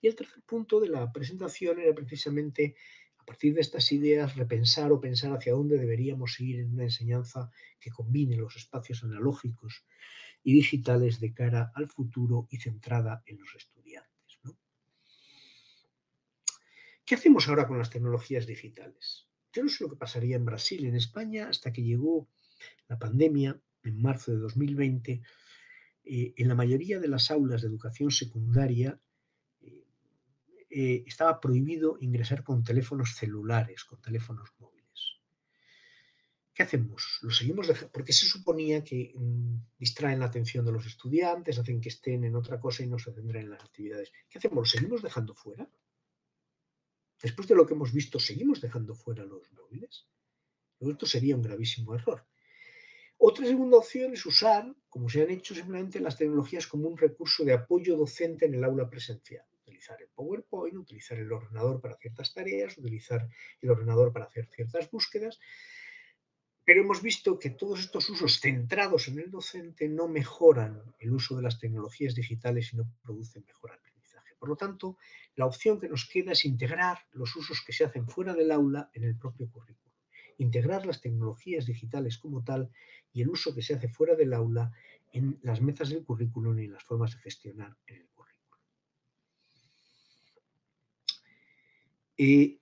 Y el tercer punto de la presentación era precisamente, a partir de estas ideas, repensar o pensar hacia dónde deberíamos ir en una enseñanza que combine los espacios analógicos y digitales de cara al futuro y centrada en los estudiantes. ¿Qué hacemos ahora con las tecnologías digitales? Yo no sé lo que pasaría en Brasil, en España, hasta que llegó la pandemia en marzo de 2020. Eh, en la mayoría de las aulas de educación secundaria eh, eh, estaba prohibido ingresar con teléfonos celulares, con teléfonos móviles. ¿Qué hacemos? ¿Lo seguimos? Porque se suponía que mm, distraen la atención de los estudiantes, hacen que estén en otra cosa y no se centren en las actividades. ¿Qué hacemos? ¿Lo seguimos dejando fuera? Después de lo que hemos visto, ¿seguimos dejando fuera los móviles? Esto sería un gravísimo error. Otra segunda opción es usar, como se han hecho simplemente las tecnologías como un recurso de apoyo docente en el aula presencial. Utilizar el PowerPoint, utilizar el ordenador para ciertas tareas, utilizar el ordenador para hacer ciertas búsquedas, pero hemos visto que todos estos usos centrados en el docente no mejoran el uso de las tecnologías digitales y no producen mejor aprendizaje. Por lo tanto, la opción que nos queda es integrar los usos que se hacen fuera del aula en el propio currículo. Integrar las tecnologías digitales como tal y el uso que se hace fuera del aula en las metas del currículum y en las formas de gestionar en el currículo. Eh,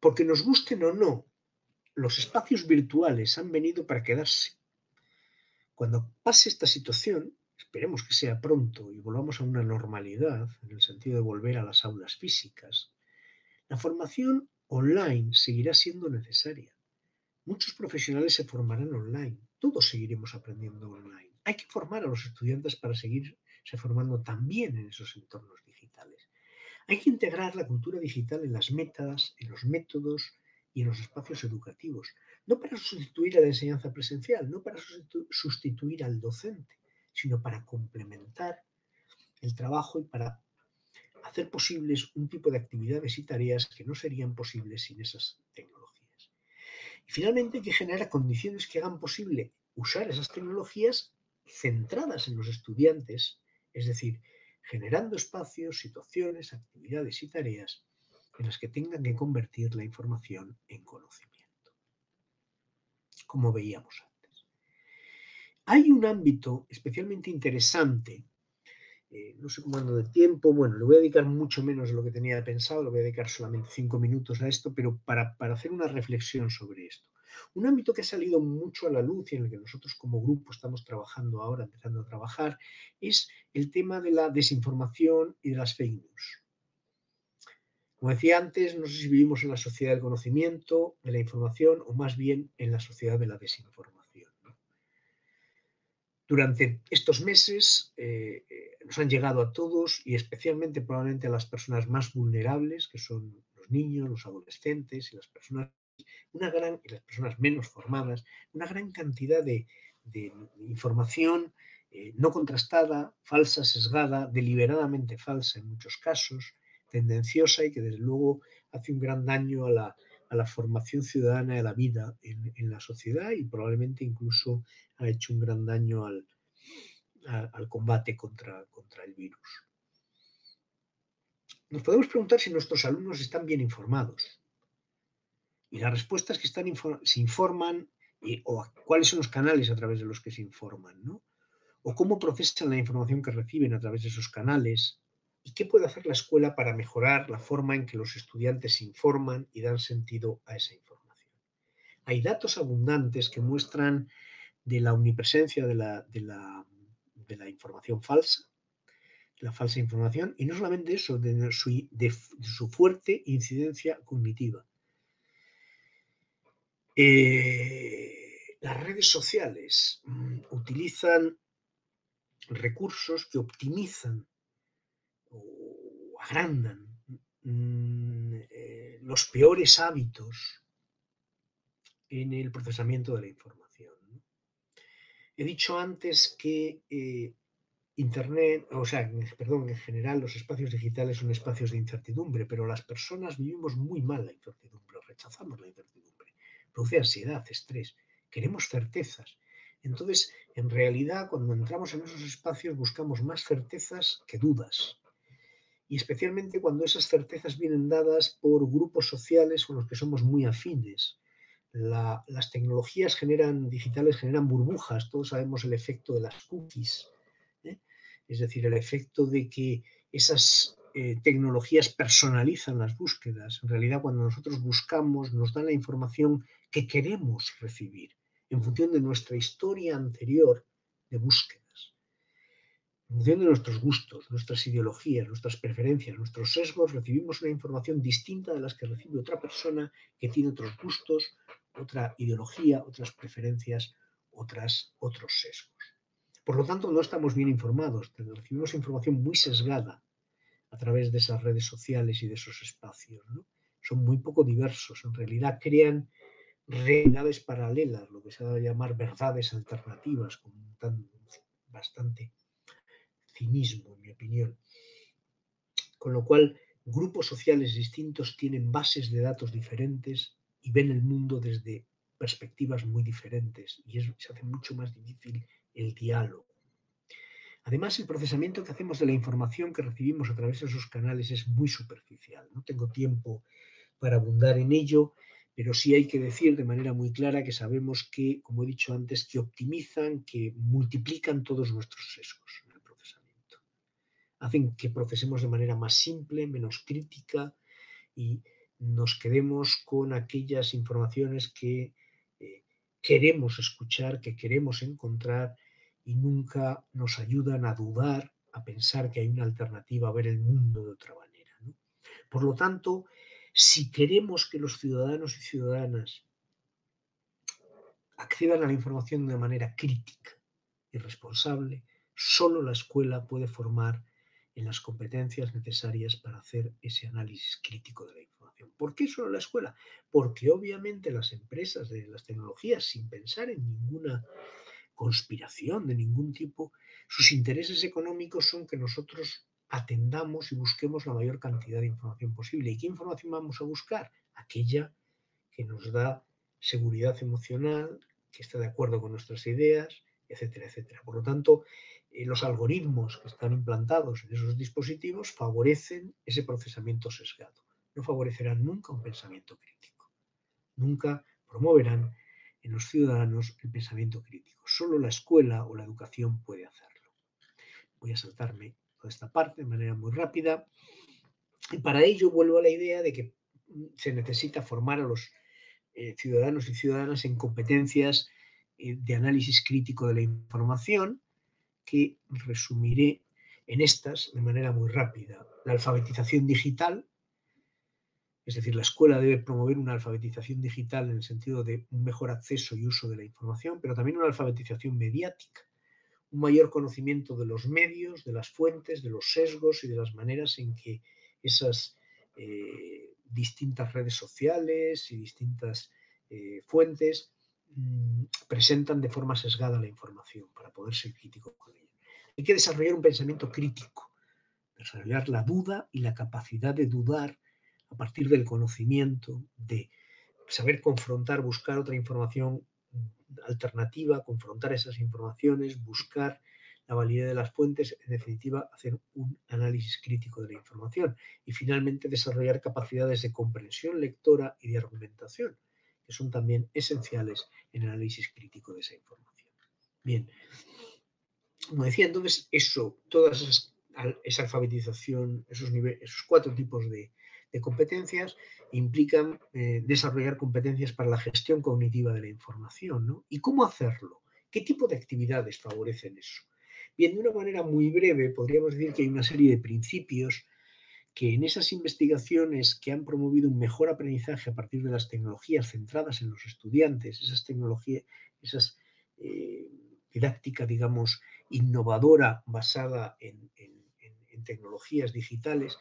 porque nos gusten o no los espacios virtuales han venido para quedarse. Cuando pase esta situación, esperemos que sea pronto y volvamos a una normalidad, en el sentido de volver a las aulas físicas, la formación online seguirá siendo necesaria. Muchos profesionales se formarán online, todos seguiremos aprendiendo online. Hay que formar a los estudiantes para seguirse formando también en esos entornos digitales. Hay que integrar la cultura digital en las metas, en los métodos, y en los espacios educativos, no para sustituir a la enseñanza presencial, no para sustituir al docente, sino para complementar el trabajo y para hacer posibles un tipo de actividades y tareas que no serían posibles sin esas tecnologías. Y finalmente hay que generar condiciones que hagan posible usar esas tecnologías centradas en los estudiantes, es decir, generando espacios, situaciones, actividades y tareas en las que tengan que convertir la información en conocimiento, como veíamos antes. Hay un ámbito especialmente interesante, eh, no sé cómo ando de tiempo, bueno, le voy a dedicar mucho menos de lo que tenía pensado, le voy a dedicar solamente cinco minutos a esto, pero para, para hacer una reflexión sobre esto. Un ámbito que ha salido mucho a la luz y en el que nosotros como grupo estamos trabajando ahora, empezando a trabajar, es el tema de la desinformación y de las fake news. Como decía antes, no sé si vivimos en la sociedad del conocimiento, de la información o más bien en la sociedad de la desinformación. Durante estos meses eh, eh, nos han llegado a todos y especialmente probablemente a las personas más vulnerables, que son los niños, los adolescentes y las personas, una gran, y las personas menos formadas, una gran cantidad de, información eh, no contrastada, falsa, sesgada, deliberadamente falsa en muchos casos, tendenciosa y que desde luego hace un gran daño a la, a la formación ciudadana de la vida en, la sociedad y probablemente incluso ha hecho un gran daño al, al combate contra, contra el virus. Nos podemos preguntar si nuestros alumnos están bien informados. Y la respuesta es que están, se informan y, o cuáles son los canales a través de los que se informan, ¿no? O cómo procesan la información que reciben a través de esos canales y qué puede hacer la escuela para mejorar la forma en que los estudiantes informan y dan sentido a esa información. Hay datos abundantes que muestran de la omnipresencia de la, de la, información falsa, la falsa información, y no solamente eso, de su, fuerte incidencia cognitiva. Eh, las redes sociales mm, utilizan recursos que optimizan agrandan mm, eh, los peores hábitos en el procesamiento de la información. He dicho antes que eh, Internet, o sea, perdón, en general los espacios digitales son espacios de incertidumbre, pero las personas vivimos muy mal la incertidumbre, rechazamos la incertidumbre produce ansiedad, estrés, queremos certezas. Entonces, en realidad, cuando entramos en esos espacios buscamos más certezas que dudas. Y especialmente cuando esas certezas vienen dadas por grupos sociales con los que somos muy afines. las tecnologías generan, digitales generan burbujas, todos sabemos el efecto de las cookies, ¿eh? es decir, el efecto de que esas eh, tecnologías personalizan las búsquedas. En realidad, cuando nosotros buscamos, nos dan la información que queremos recibir en función de nuestra historia anterior de búsquedas, función de nuestros gustos, nuestras ideologías, nuestras preferencias, nuestros sesgos, recibimos una información distinta de las que recibe otra persona que tiene otros gustos, otra ideología, otras preferencias, otras, otros sesgos. Por lo tanto, no estamos bien informados, recibimos información muy sesgada a través de esas redes sociales y de esos espacios. Son muy poco diversos, en realidad crean realidades paralelas, lo que se va a llamar verdades alternativas, con bastante cinismo, en mi opinión. Con lo cual, grupos sociales distintos tienen bases de datos diferentes y ven el mundo desde perspectivas muy diferentes y se hace mucho más difícil el diálogo. Además, el procesamiento que hacemos de la información que recibimos a través de esos canales es muy superficial. No tengo tiempo para abundar en ello, pero sí hay que decir de manera muy clara que sabemos que, como he dicho antes, que optimizan, que multiplican todos nuestros sesgos. Hacen que procesemos de manera más simple, menos crítica y nos quedemos con aquellas informaciones que eh, queremos escuchar, que queremos encontrar y nunca nos ayudan a dudar, a pensar que hay una alternativa, a ver el mundo de otra manera. Por lo tanto, si queremos que los ciudadanos y ciudadanas accedan a la información de manera crítica y responsable, solo la escuela puede formar en las competencias necesarias para hacer ese análisis crítico de la información. ¿Por qué solo la escuela? Porque obviamente las empresas de las tecnologías, sin pensar en ninguna conspiración de ningún tipo, sus intereses económicos son que nosotros atendamos y busquemos la mayor cantidad de información posible. ¿Y qué información vamos a buscar? Aquella que nos da seguridad emocional, que está de acuerdo con nuestras ideas, etcétera, etcétera. Por lo tanto, eh, los algoritmos que están implantados en esos dispositivos favorecen ese procesamiento sesgado. No favorecerán nunca un pensamiento crítico. Nunca promoverán en los ciudadanos el pensamiento crítico. Solo la escuela o la educación puede hacerlo. Voy a saltarme esta parte de manera muy rápida. Y para ello vuelvo a la idea de que se necesita formar a los eh, ciudadanos y ciudadanas en competencias eh, de análisis crítico de la información, que resumiré en estas de manera muy rápida. La alfabetización digital, es decir, la escuela debe promover una alfabetización digital en el sentido de un mejor acceso y uso de la información, pero también una alfabetización mediática un mayor conocimiento de los medios, de las fuentes, de los sesgos y de las maneras en que esas eh, distintas redes sociales y distintas eh, fuentes mm, presentan de forma sesgada la información para poder ser crítico con ella. Hay que desarrollar un pensamiento crítico, desarrollar la duda y la capacidad de dudar a partir del conocimiento de saber confrontar, buscar otra información alternativa, confrontar esas informaciones, buscar la validez de las fuentes, en definitiva, hacer un análisis crítico de la información y finalmente desarrollar capacidades de comprensión lectora y de argumentación, que son también esenciales en el análisis crítico de esa información. Bien, como decía, entonces, eso, toda esa alfabetización, esos, cuatro tipos de, competencias implican eh, desarrollar competencias para la gestión cognitiva de la información. ¿no? ¿Y cómo hacerlo? ¿Qué tipo de actividades favorecen eso? Bien, de una manera muy breve, podríamos decir que hay una serie de principios que en esas investigaciones que han promovido un mejor aprendizaje a partir de las tecnologías centradas en los estudiantes, esas tecnologías, esas eh, didáctica, digamos, innovadora basada en, tecnologías digitales,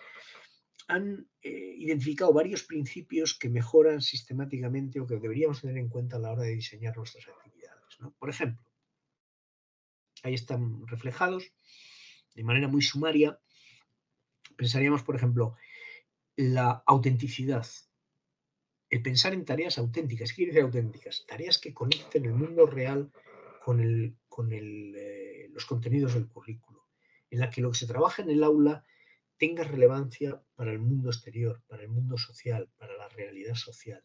han eh, identificado varios principios que mejoran sistemáticamente o que deberíamos tener en cuenta a la hora de diseñar nuestras actividades. Por ejemplo, ahí están reflejados de manera muy sumaria. Pensaríamos, por ejemplo, la autenticidad. El pensar en tareas auténticas. ¿Qué quiere decir auténticas? Tareas que conecten el mundo real con, el, con eh, los contenidos del currículo, en la que lo que se trabaja en el aula tenga relevancia para el mundo exterior, para el mundo social, para la realidad social,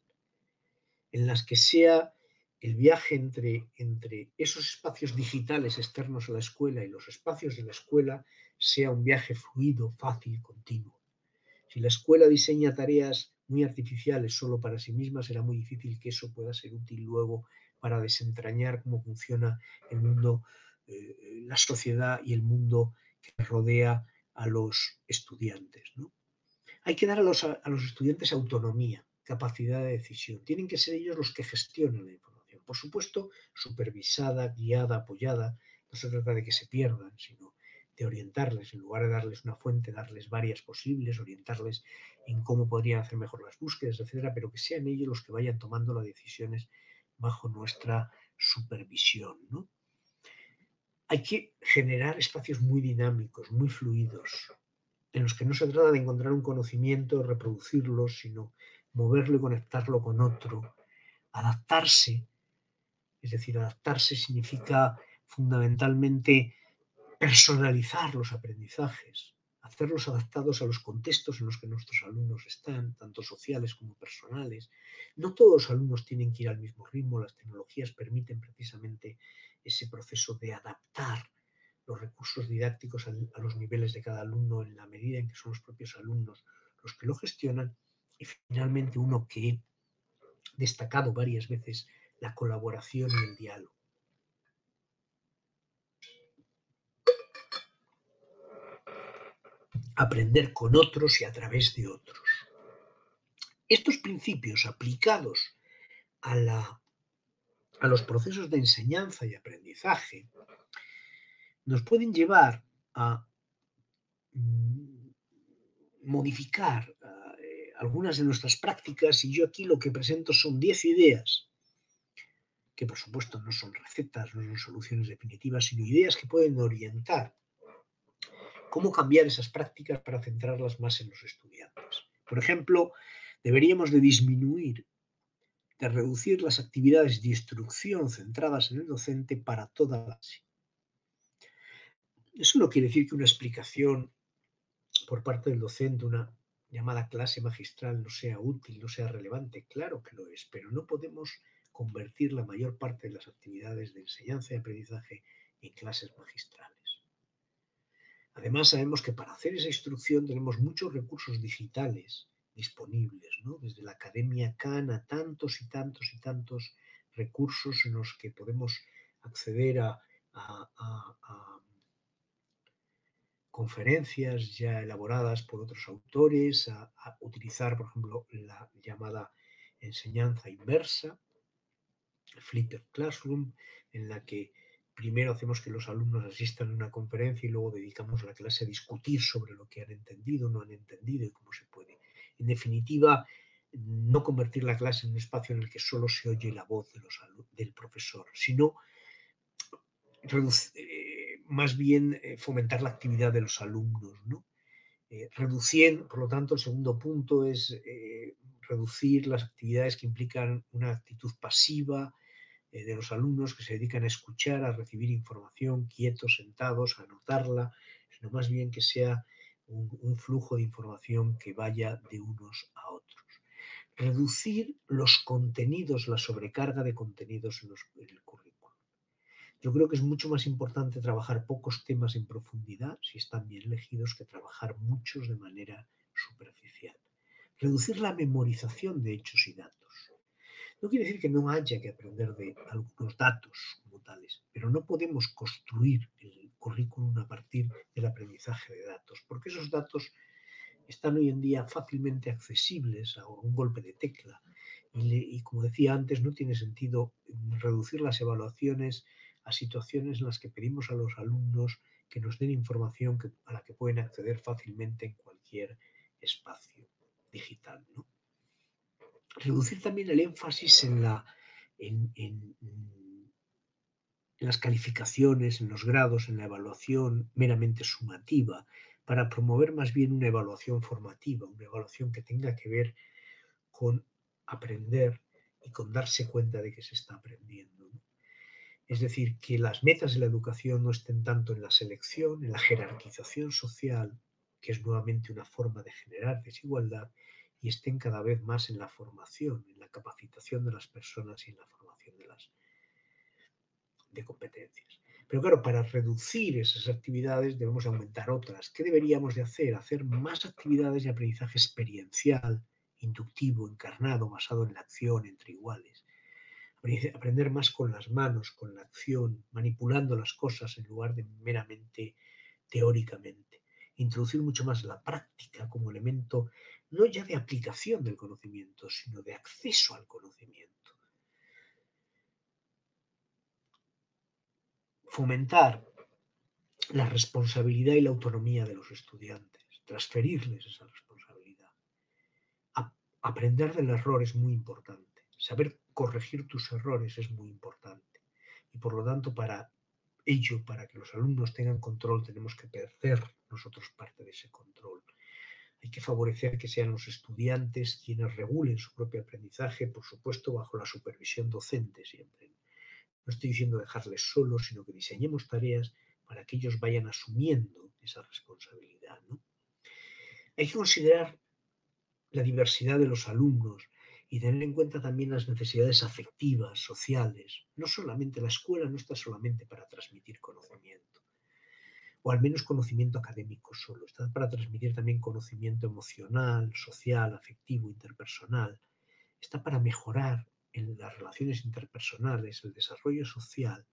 en las que sea el viaje entre, entre esos espacios digitales externos a la escuela y los espacios de la escuela sea un viaje fluido, fácil, continuo. Si la escuela diseña tareas muy artificiales solo para sí misma, será muy difícil que eso pueda ser útil luego para desentrañar cómo funciona el mundo, eh, la sociedad y el mundo que rodea a los estudiantes. Hay que dar a los, a los estudiantes autonomía, capacidad de decisión. Tienen que ser ellos los que gestionen la información por supuesto, supervisada, guiada, apoyada. No se trata de que se pierdan, sino de orientarles, en lugar de darles una fuente, darles varias posibles, orientarles en cómo podrían hacer mejor las búsquedas, etcétera, pero que sean ellos los que vayan tomando las decisiones bajo nuestra supervisión. Hay que generar espacios muy dinámicos, muy fluidos, en los que no se trata de encontrar un conocimiento, reproducirlo, sino moverlo y conectarlo con otro, adaptarse es decir, adaptarse significa fundamentalmente personalizar los aprendizajes, hacerlos adaptados a los contextos en los que nuestros alumnos están, tanto sociales como personales. No todos los alumnos tienen que ir al mismo ritmo, las tecnologías permiten precisamente ese proceso de adaptar los recursos didácticos a, los niveles de cada alumno en la medida en que son los propios alumnos los que lo gestionan y finalmente uno que he destacado varias veces la colaboración y el diálogo. Aprender con otros y a través de otros. Estos principios aplicados a, los procesos de enseñanza y aprendizaje nos pueden llevar a mm, modificar eh, algunas de nuestras prácticas y yo aquí lo que presento son 10 ideas que por supuesto no son recetas, no son soluciones definitivas, sino ideas que pueden orientar cómo cambiar esas prácticas para centrarlas más en los estudiantes. Por ejemplo, deberíamos de disminuir, de reducir las actividades de instrucción centradas en el docente para toda la clase. Eso no quiere decir que una explicación por parte del docente, una llamada clase magistral, no sea útil, no sea relevante. Claro que lo es, pero no podemos convertir la mayor parte de las actividades de enseñanza y aprendizaje en clases magistrales. Además, sabemos que para hacer esa instrucción tenemos muchos recursos digitales disponibles, desde la Academia Khan a tantos y tantos y tantos recursos en los que podemos acceder a, conferencias ya elaboradas por otros autores, a, utilizar, por ejemplo, la llamada enseñanza inversa, Flipped Classroom, en la que primero hacemos que los alumnos asistan a una conferencia y luego dedicamos la clase a discutir sobre lo que han entendido, no han entendido y cómo se puede. En definitiva, no convertir la clase en un espacio en el que solo se oye la voz del profesor, sino eh, más bien eh, fomentar la actividad de los alumnos. ¿no? Eh, reduciendo, por lo tanto, el segundo punto es reducir las actividades que implican una actitud pasiva eh, de los alumnos que se dedican a escuchar, a recibir información, quietos, sentados, a anotarla, sino más bien que sea un, flujo de información que vaya de unos a otros. Reducir los contenidos, la sobrecarga de contenidos en, en el currículum. Yo creo que es mucho más importante trabajar pocos temas en profundidad, si están bien elegidos, que trabajar muchos de manera superficial. Reducir la memorización de hechos y datos. No quiere decir que no haya que aprender de algunos datos como tales, pero no podemos construir el currículum a partir del aprendizaje de datos, porque esos datos están hoy en día fácilmente accesibles a un golpe de tecla. Y, como decía antes, no tiene sentido reducir las evaluaciones a situaciones en las que pedimos a los alumnos que nos den información a la que pueden acceder fácilmente en cualquier espacio digital. Reducir también el énfasis en, la, en, las calificaciones, en los grados, en la evaluación meramente sumativa, para promover más bien una evaluación formativa, una evaluación que tenga que ver con aprender y con darse cuenta de que se está aprendiendo. Es decir, que las metas de la educación no estén tanto en la selección, en la jerarquización social, que es nuevamente una forma de generar desigualdad, y estén cada vez más en la formación, en la capacitación de las personas y en la formación de las de competencias. Pero claro, para reducir esas actividades debemos aumentar otras. ¿Qué deberíamos de hacer? Hacer más actividades de aprendizaje experiencial, inductivo, encarnado, basado en la acción entre iguales. Aprender más con las manos, con la acción, manipulando las cosas en lugar de meramente teóricamente. Introducir mucho más la práctica como elemento no ya de aplicación del conocimiento, sino de acceso al conocimiento. Fomentar la responsabilidad y la autonomía de los estudiantes, transferirles esa responsabilidad. aprender del error es muy importante. Saber corregir tus errores es muy importante. Y por lo tanto, para ello, para que los alumnos tengan control, tenemos que perder nosotros parte de ese control. Hay que favorecer que sean los estudiantes quienes regulen su propio aprendizaje, por supuesto, bajo la supervisión docente siempre. No estoy diciendo dejarles solos, sino que diseñemos tareas para que ellos vayan asumiendo esa responsabilidad. Hay que considerar la diversidad de los alumnos y tener en cuenta también las necesidades afectivas, sociales. No solamente la escuela no está solamente para transmitir conocimiento o al menos conocimiento académico solo, está para transmitir también conocimiento emocional, social, afectivo, interpersonal, está para mejorar en las relaciones interpersonales, el desarrollo social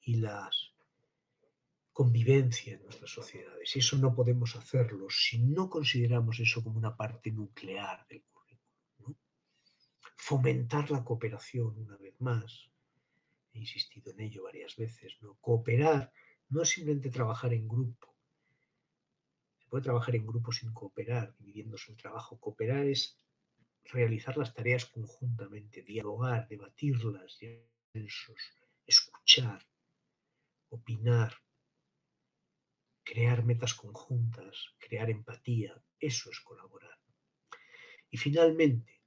y las convivencia en nuestras sociedades. Y eso no podemos hacerlo si no consideramos eso como una parte nuclear del. Fomentar la cooperación, una vez más, he insistido en ello varias veces, ¿no? Cooperar no es simplemente trabajar en grupo. Se puede trabajar en grupo sin cooperar, dividiéndose el trabajo. Cooperar es realizar las tareas conjuntamente, dialogar, debatirlas, escuchar, opinar, crear metas conjuntas, crear empatía. Eso es colaborar. Y finalmente,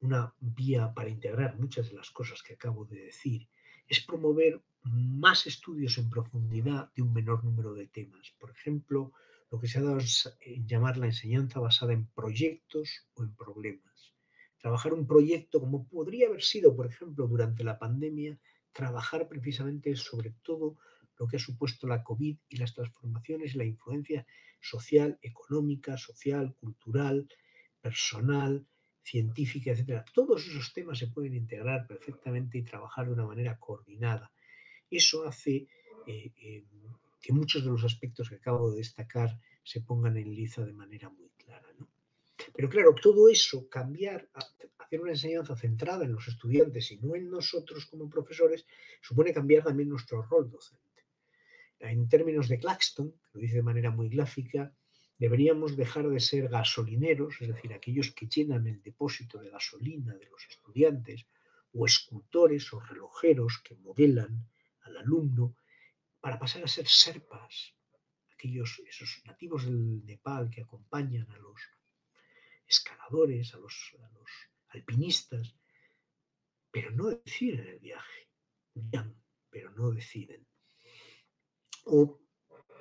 una vía para integrar muchas de las cosas que acabo de decir es promover más estudios en profundidad de un menor número de temas. Por ejemplo, lo que se ha dado en llamar la enseñanza basada en proyectos o en problemas. Trabajar un proyecto como podría haber sido, por ejemplo, durante la pandemia, trabajar precisamente sobre todo lo que ha supuesto la COVID y las transformaciones y la influencia social, económica, social, cultural, personal, científica, etc. Todos esos temas se pueden integrar perfectamente y trabajar de una manera coordinada eso hace eh, eh, que muchos de los aspectos que acabo de destacar se pongan en liza de manera muy clara. Pero claro, todo eso, cambiar, hacer una enseñanza centrada en los estudiantes y no en nosotros como profesores, supone cambiar también nuestro rol docente. En términos de Claxton, que lo dice de manera muy gráfica, deberíamos dejar de ser gasolineros, es decir, aquellos que llenan el depósito de gasolina de los estudiantes, o escultores o relojeros que modelan al alumno para pasar a ser serpas, aquellos esos nativos del Nepal que acompañan a los escaladores, a los, alpinistas, pero no deciden el viaje. pero no deciden. O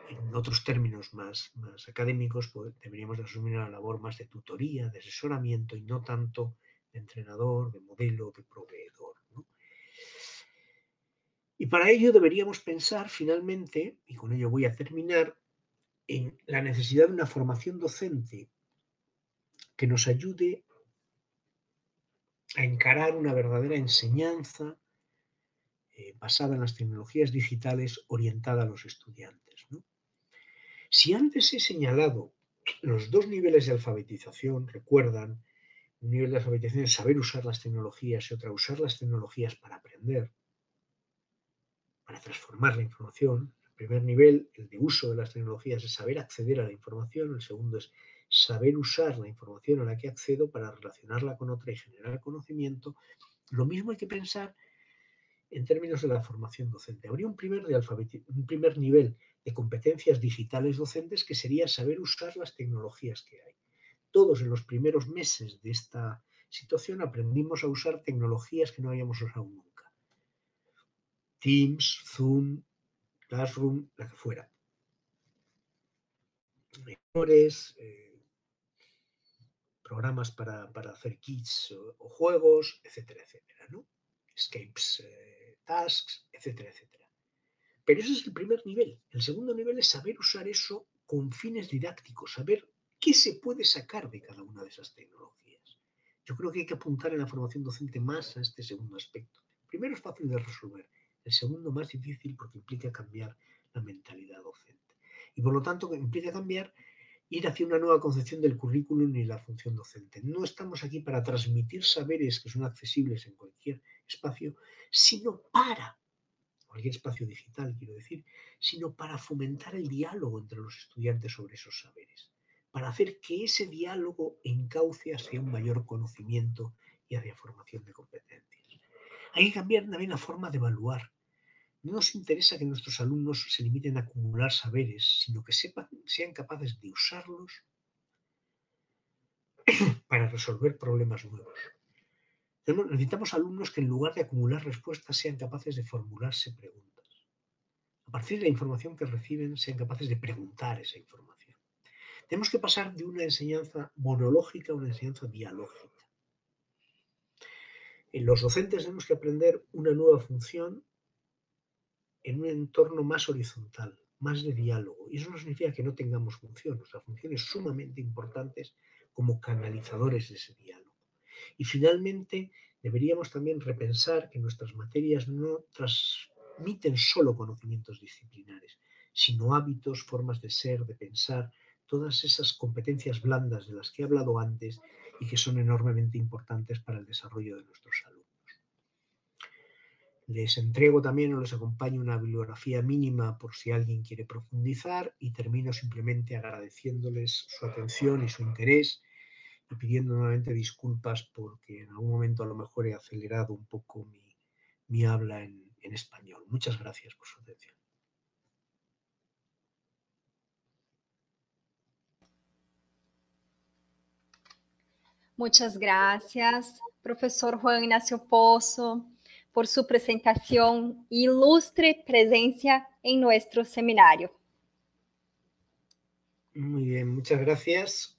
en otros términos más, más académicos, pues, deberíamos asumir una labor más de tutoría, de asesoramiento y no tanto de entrenador, de modelo, de proveedor. Y para ello deberíamos pensar finalmente, y con ello voy a terminar, en la necesidad de una formación docente que nos ayude a encarar una verdadera enseñanza eh, basada en las tecnologías digitales orientada a los estudiantes. Si antes he señalado los dos niveles de alfabetización, recuerdan, un nivel de alfabetización es saber usar las tecnologías y otra usar las tecnologías para aprender, para transformar la información. El primer nivel, el de uso de las tecnologías, es saber acceder a la información. El segundo es saber usar la información a la que accedo para relacionarla con otra y generar conocimiento. Lo mismo hay que pensar en términos de la formación docente. Habría un primer, un primer nivel competencias digitales docentes que sería saber usar las tecnologías que hay. Todos en los primeros meses de esta situación aprendimos a usar tecnologías que no habíamos usado nunca. Teams, Zoom, Classroom, la que fuera. Mejores, eh, programas para, hacer kits o, juegos, etcétera, etcétera. ¿no? Escapes, eh, tasks, etcétera, etcétera. Pero ese es el primer nivel. El segundo nivel es saber usar eso con fines didácticos, saber qué se puede sacar de cada una de esas tecnologías. Yo creo que hay que apuntar en la formación docente más a este segundo aspecto. El primero es fácil de resolver, el segundo más difícil porque implica cambiar la mentalidad docente. Y por lo tanto implica cambiar, ir hacia una nueva concepción del currículum y la función docente. No estamos aquí para transmitir saberes que son accesibles en cualquier espacio, sino para cualquier espacio digital, quiero decir, sino para fomentar el diálogo entre los estudiantes sobre esos saberes, para hacer que ese diálogo encauce hacia un mayor conocimiento y hacia formación de competencias. Hay que cambiar también la forma de evaluar. No nos interesa que nuestros alumnos se limiten a acumular saberes, sino que sean capaces de usarlos <clears throat> para resolver problemas nuevos. Necesitamos alumnos que en lugar de acumular respuestas sean capaces de formularse preguntas. A partir de la información que reciben sean capaces de preguntar esa información. Tenemos que pasar de una enseñanza monológica a una enseñanza dialógica. En los docentes tenemos que aprender una nueva función en un entorno más horizontal, más de diálogo. Y eso no significa que no tengamos función. Nuestra función es sumamente importante como canalizadores de ese diálogo. Y finalmente, deberíamos también repensar que nuestras materias no transmiten solo conocimientos disciplinares, sino hábitos, formas de ser, de pensar, todas esas competencias blandas de las que he hablado antes y que son enormemente importantes para el desarrollo de nuestros alumnos. Les entrego también o les acompaño una bibliografía mínima por si alguien quiere profundizar y termino simplemente agradeciéndoles su atención y su interés pidiendo nuevamente disculpas porque en algún momento a lo mejor he acelerado un poco mi, habla en, en español. Muchas gracias por su atención. Muchas gracias, profesor Juan Ignacio Pozo, por su presentación e ilustre presencia en nuestro seminario. Muy bien, muchas gracias.